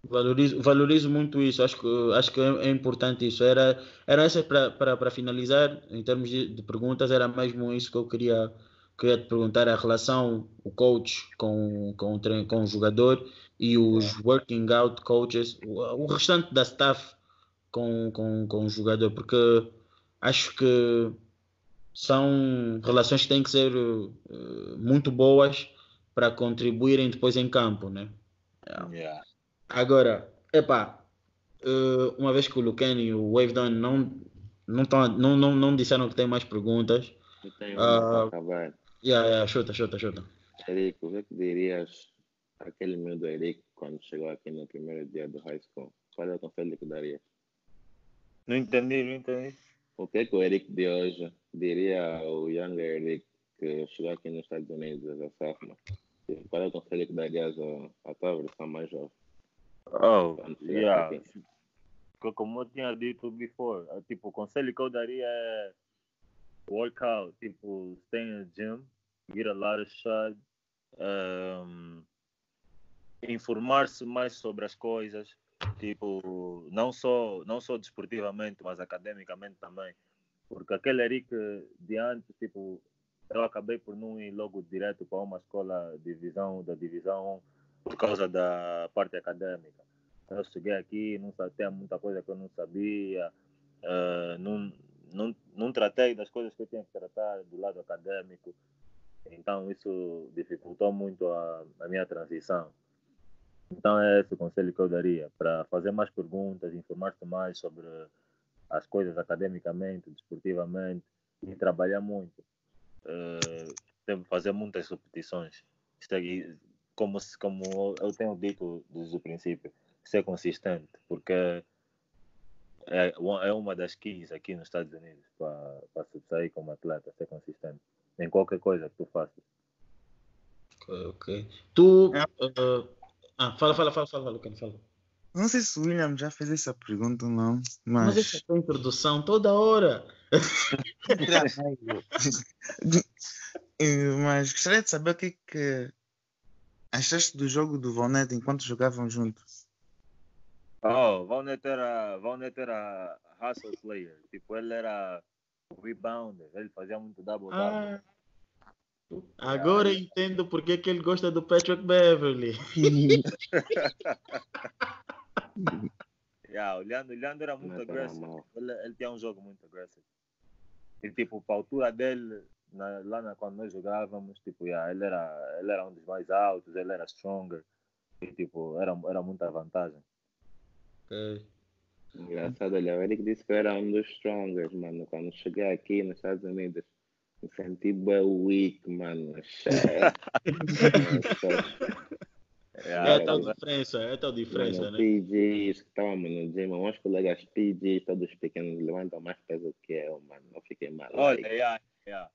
Valorizo, valorizo muito isso, acho que, acho que é, é importante isso. Era, era essa para finalizar, em termos de, de, perguntas, era mesmo isso que eu queria, queria te perguntar: a relação, o coach com, com, o, com o jogador e os working out coaches, o, o restante da staff com, com, com o jogador, porque acho que são relações que têm que ser uh, muito boas para contribuírem depois em campo, né? Yeah. Agora, epá, uh, uma vez que o Luken e o Wave Down não, não, tão, não, não, não disseram que tem mais perguntas. Eu tenho uh. Yeah, yeah, chuta, chuta, chuta. Eric, o que, é que dirias àquele meu do Eric quando chegou aqui no primeiro dia do high school? Qual é o conselho que darias? Não entendi, não entendi. O que é que o Eric de hoje diria ao younger Eric que chegou aqui nos Estados Unidos a? Qual é o conselho que darias à tua versão mais jovem? Oh, yeah. Como eu tinha dito before, tipo, o conselho que eu daria é workout, tipo, stay in the gym, get a shots, um, informar-se mais sobre as coisas, tipo, não só, não só desportivamente, mas academicamente também. Porque aquele Eric de antes, tipo, eu acabei por não ir logo direto para uma escola divisão, da divisão 1 por causa da parte acadêmica. Eu cheguei aqui, não sabia muita coisa que eu não sabia, uh, não, não, não tratei das coisas que eu tinha que tratar do lado acadêmico. Então isso dificultou muito a, a minha transição. Então é esse o conselho que eu daria, para fazer mais perguntas, informar-se mais sobre as coisas academicamente, desportivamente e trabalhar muito. Uh, fazer muitas repetições. É, como, como eu tenho dito desde o princípio, ser consistente, porque é, é uma das keys aqui nos Estados Unidos para sair como atleta, ser consistente em qualquer coisa que tu faças. Ok, ok. Tu. Uh, ah, fala, fala, fala, fala, Lucas, fala. Não sei se o William já fez essa pergunta ou não, mas. Mas essa é a introdução toda hora. mas gostaria de saber o que, que achaste do jogo do Valnet enquanto jogavam juntos. Oh, Valnet era, Valnet era hustle player. Tipo, ele era rebounder. Ele fazia muito double double. Ah. Agora yeah. entendo porque que ele gosta do Patrick Beverly. yeah, o Leandro, o Leandro era muito agressivo. Ele, ele tinha um jogo muito agressivo. E tipo, para a altura dele, na, lá na, quando nós jogávamos, tipo, yeah, ele, era, ele era um dos mais altos, ele era stronger. E tipo, era, era muita vantagem. Okay. Engraçado, olha, o Eric disse que eu era um dos strongers, mano. Quando cheguei aqui nos Estados Unidos, me senti bem weak, mano. É, é tal diferença, é tal diferença, mano, né? PGs que estávamos no gym, meus colegas PGs, todos pequenos, levantam mais peso que eu, mano. Eu fiquei mal. Olha, yeah, yeah.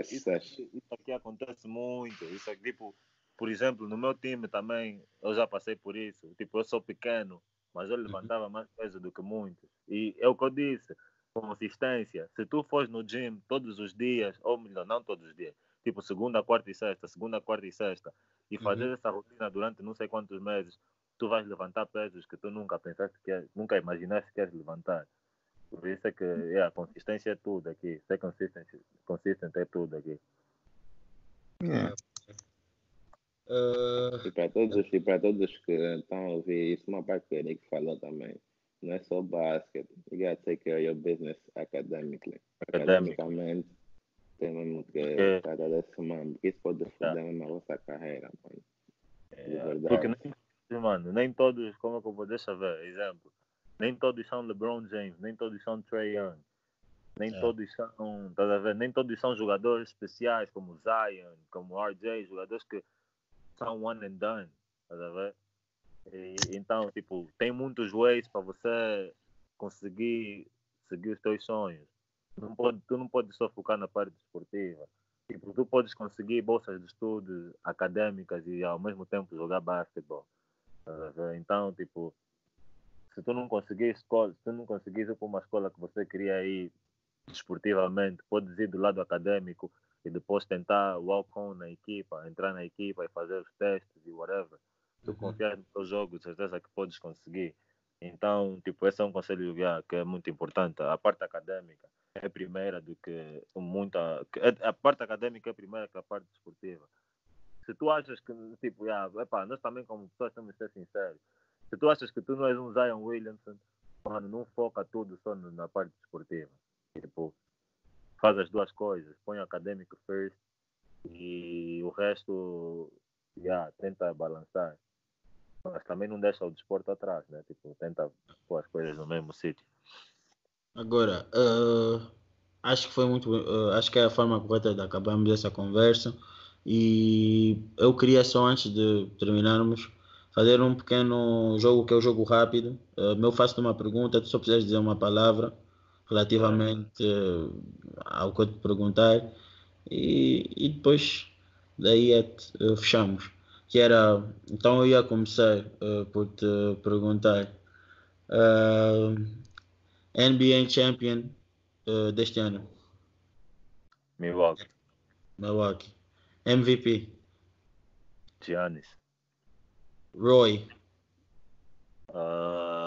Isso, isso, isso, isso, aqui acontece muito. Isso aqui, tipo, por exemplo, no meu time também, eu já passei por isso. Tipo, eu sou pequeno, mas uhum. levantava mais peso do que muitos. E é o que eu disse, consistência. Se tu fores no gym todos os dias, ou melhor, não todos os dias, tipo segunda, quarta e sexta, segunda, quarta e sexta, e fazer uhum. essa rotina durante não sei quantos meses, tu vais levantar pesos que tu nunca pensaste que nunca imaginaste que queres levantar. Por isso é que yeah, a consistência é tudo aqui. Ser consistente, é tudo aqui. Yeah. Uh... E para todos, e para todos que estão a ouvir isso, uma parte que o Eric falou também. Não é só basket. You gotta take care of your business academically. Academicamente, tem mesmo que é. cada desse mano. Porque isso pode foder yeah. mesmo a vossa carreira, mano. É, porque nem, mano, nem todos, como é que eu vou deixar ver? Exemplo. Nem todos são LeBron James, nem todos são Trey Young. Nem é. todos são, tá? Nem todos são jogadores especiais como Zion, como RJ, jogadores que são one and done, tá a ver? E, então, tipo, tem muitos ways para você conseguir seguir os teus sonhos. Não pode, tu não podes só focar na parte esportiva. Tipo, tu podes conseguir bolsas de estudos acadêmicas e ao mesmo tempo jogar basquetebol. Então, tipo, se tu não conseguir escola, se tu não conseguir ir para uma escola que você queria ir desportivamente, podes ir do lado acadêmico e depois tentar walk on na equipa, entrar na equipa e fazer os testes e whatever. Tu uhum. confiar no teu jogo, certeza que podes conseguir. Então, tipo, esse é um conselho que é muito importante. A parte acadêmica é primeira do que muita. É, a parte acadêmica é primeira que a parte desportiva. Se tu achas que, tipo, yeah, epá, nós também, como pessoas, temos que ser sinceros. Se tu achas que tu não és um Zion Williamson, mano, não foca tudo só na parte desportiva. Tipo, faz as duas coisas, põe o acadêmico first e o resto, yeah, tenta balançar. Mas também não deixa o desporto atrás, né? Tipo, tenta pôr as coisas no mesmo sítio. Agora, uh, acho que foi muito, uh, acho que é a forma correta de acabarmos essa conversa. E eu queria só antes de terminarmos fazer um pequeno jogo que é o jogo rápido. Uh, eu faço uma pergunta, tu só precisas dizer uma palavra relativamente uh, ao que eu te perguntar e, e depois daí é, uh, fechamos. Que era, então eu ia começar uh, por te perguntar NBA Champion deste ano. Milwaukee. Milwaukee. MVP. Giannis. Roy. Uh,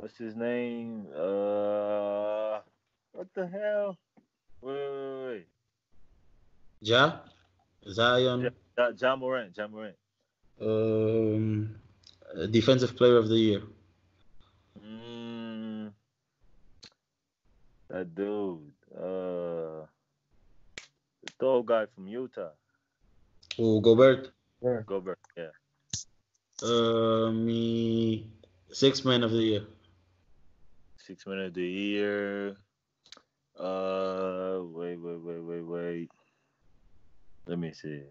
what's his name? Uh, what the hell? Wait, wait, wait. Ja? Zion? Ja, ja Morant. Ja Morant. Um, defensive player of the year. Mm, that dude. Uh, the tall guy from Utah. Oh, Gobert. Yeah. Gobert, yeah. Um, e Six Man of the Year. Six Man of the Year. Uh, wait, wait, wait, wait, wait. Let me see.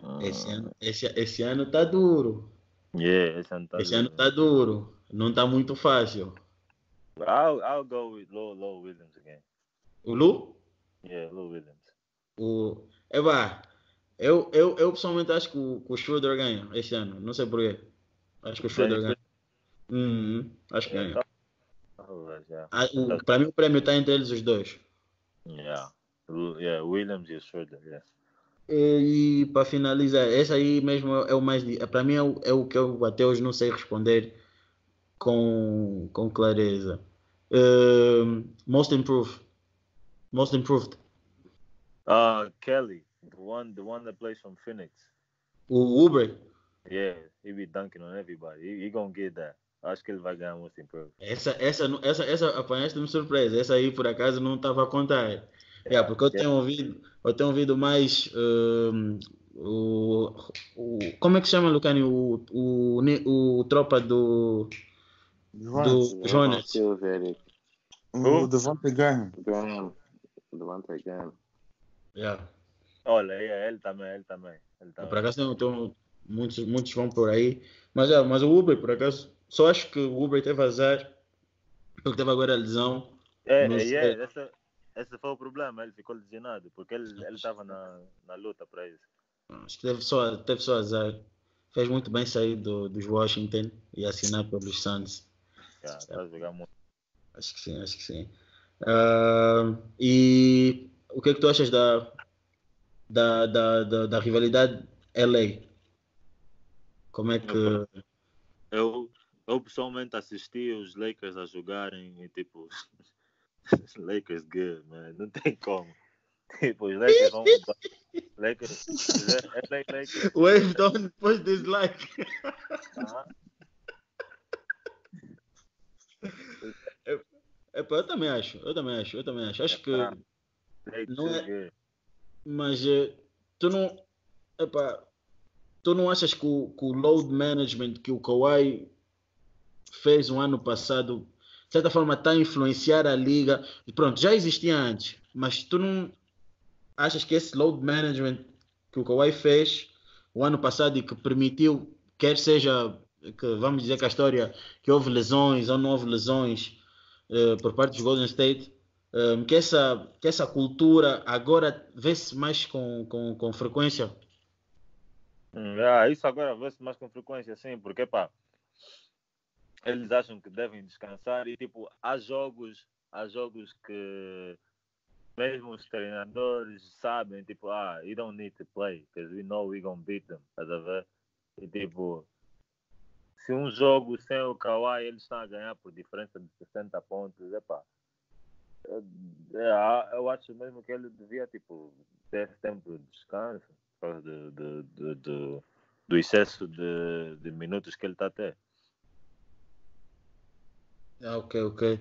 Uh, Esse ano, esse, esse ano tá duro. Yeah, esse ano tá Esse ano duro. tá duro. Não tá muito fácil. I'll I'll go with Low Low Williams again. O Lu? Yeah, Low Williams. O... Eba, eu, eu, eu pessoalmente acho que o, que o Schroeder ganha este ano. Não sei porquê. Acho que o Schroeder ganha. Uhum, acho que ganha. Yeah. Ah, Para mim o prêmio está entre eles os dois. Yeah. Yeah, Williams e Schroeder, yeah. E para finalizar, esse aí mesmo é o mais. Para mim é o, é o que eu até hoje não sei responder com, com clareza. Um, most improved. Most improved. Uh Kelly, the one the one that plays from Phoenix. O Uber. Yeah, he be dunking on everybody. He, he gonna get that. Acho que ele vai ganhar most improved. Essa, essa, essa, essa apanhaste-me surpresa. Essa aí por acaso não estava a contar. Yeah, porque eu tenho ouvido, eu tenho ouvido mais um, o, o. Como é que se chama, Lucani? O, o, ne- o tropa do. Do Jonas. Silver, O Devontae Graham. Graham, Devontae Graham. Yeah. Olha, ele também, ele também. Ele também. Por acaso tem, tem muitos, muitos vão por aí. Mas, é, mas o Uber, por acaso, só acho que o Uber teve azar. Porque teve agora a lesão. É, Não é, sei. yeah, esse, foi o problema. Ele ficou lesionado porque ele estava na, na luta para isso. Acho que teve só, teve só azar. Fez muito bem sair do, dos Washington e assinar pelos Suns. Yeah, tá a jogar muito. Acho que sim, acho que sim. Ah, e o que é que tu achas da, da, da, da, da rivalidade LA? Como é que. Eu, eu pessoalmente assisti os Lakers a jogarem e tipo. Lakers good, man. Não tem como. Tipo, os Lakers vão. Lakers. É Lakers. Wave down depois dislike. ah, Epá, eu também acho, eu também acho, eu também acho. Acho que. Não é-. Mas eh, tu não. Epá, tu não achas que o, que o load management que o Kawhi fez no ano passado, de certa forma, está a influenciar a liga? Pronto, já existia antes, mas tu não achas que esse load management que o Kawhi fez o ano passado e que permitiu, quer seja que vamos dizer que a história que houve lesões ou não houve lesões eh, por parte dos Golden State, eh, que, essa, que essa cultura agora vê-se mais com, com, com frequência? Hum, ah, isso agora vê-se mais com frequência, sim, porque pá, eles acham que devem descansar e tipo, há jogos, há jogos que mesmo os treinadores sabem, tipo, ah, you don't need to play, because we know we gonna beat them, estás a ver? E tipo, se um jogo sem o Kawhi eles estão a ganhar por diferença de 60 pontos, epá, eu, é, eu acho mesmo que ele devia, tipo, ter tempo de descanso por causa do, do, do, do, do excesso de, de minutos que ele está a ter. Ah, ok, ok.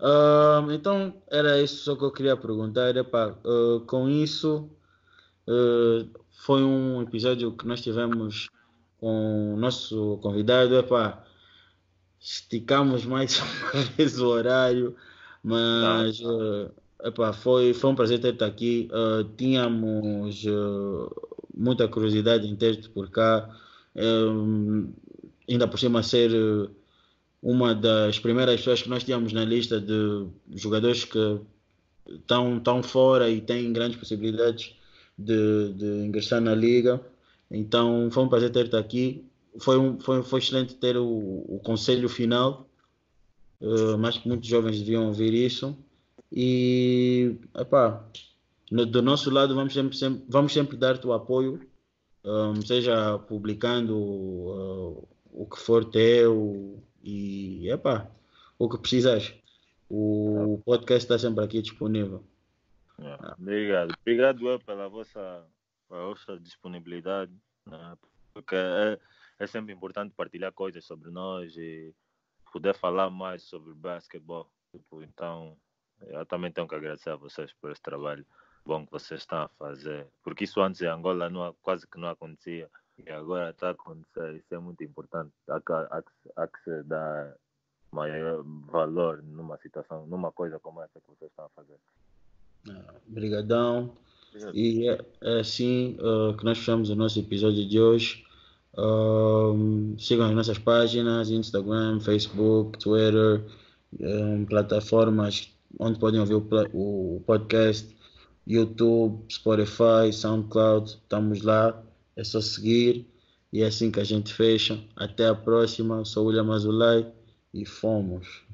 Ah, então era isso só que eu queria perguntar. Epá, ah, com isso, ah, foi um episódio que nós tivemos com o nosso convidado. Epá, esticamos mais uma vez o horário, mas ah, epá, foi, foi um prazer ter-te aqui. Tínhamos muita curiosidade em ter-te por cá. Ainda por cima ser uma das primeiras pessoas que nós tínhamos na lista de jogadores que estão, estão fora e têm grandes possibilidades de, de ingressar na liga. Então foi um prazer ter-te aqui. Foi, um, foi, foi excelente ter o, o conselho final. Uh, mas que muitos jovens deviam ouvir isso. E epá, no, do nosso lado vamos sempre, sempre, vamos sempre dar-te o apoio, um, seja publicando uh, o que for teu e epá, o que precisares. O podcast está sempre aqui disponível. É, Obrigado. Obrigado eu pela vossa, pela vossa disponibilidade, né? porque é, é sempre importante partilhar coisas sobre nós e poder falar mais sobre basquetebol. Tipo, então, eu também tenho que agradecer a vocês por esse trabalho bom que vocês estão a fazer, porque isso antes em Angola não, quase que não acontecia E agora está a acontecer, isso é muito importante. Há que, há que, há que se dar maior valor numa situação, numa coisa como essa que vocês estão a fazer. Obrigadão. E é, é assim uh, que nós fechamos o nosso episódio de hoje. Um, sigam as nossas páginas, Instagram, Facebook, Twitter, um, plataformas onde podem ouvir o, o, podcast, YouTube, Spotify, SoundCloud, estamos lá, é só seguir e é assim que a gente fecha. Até a próxima, sou William Azulay e fomos.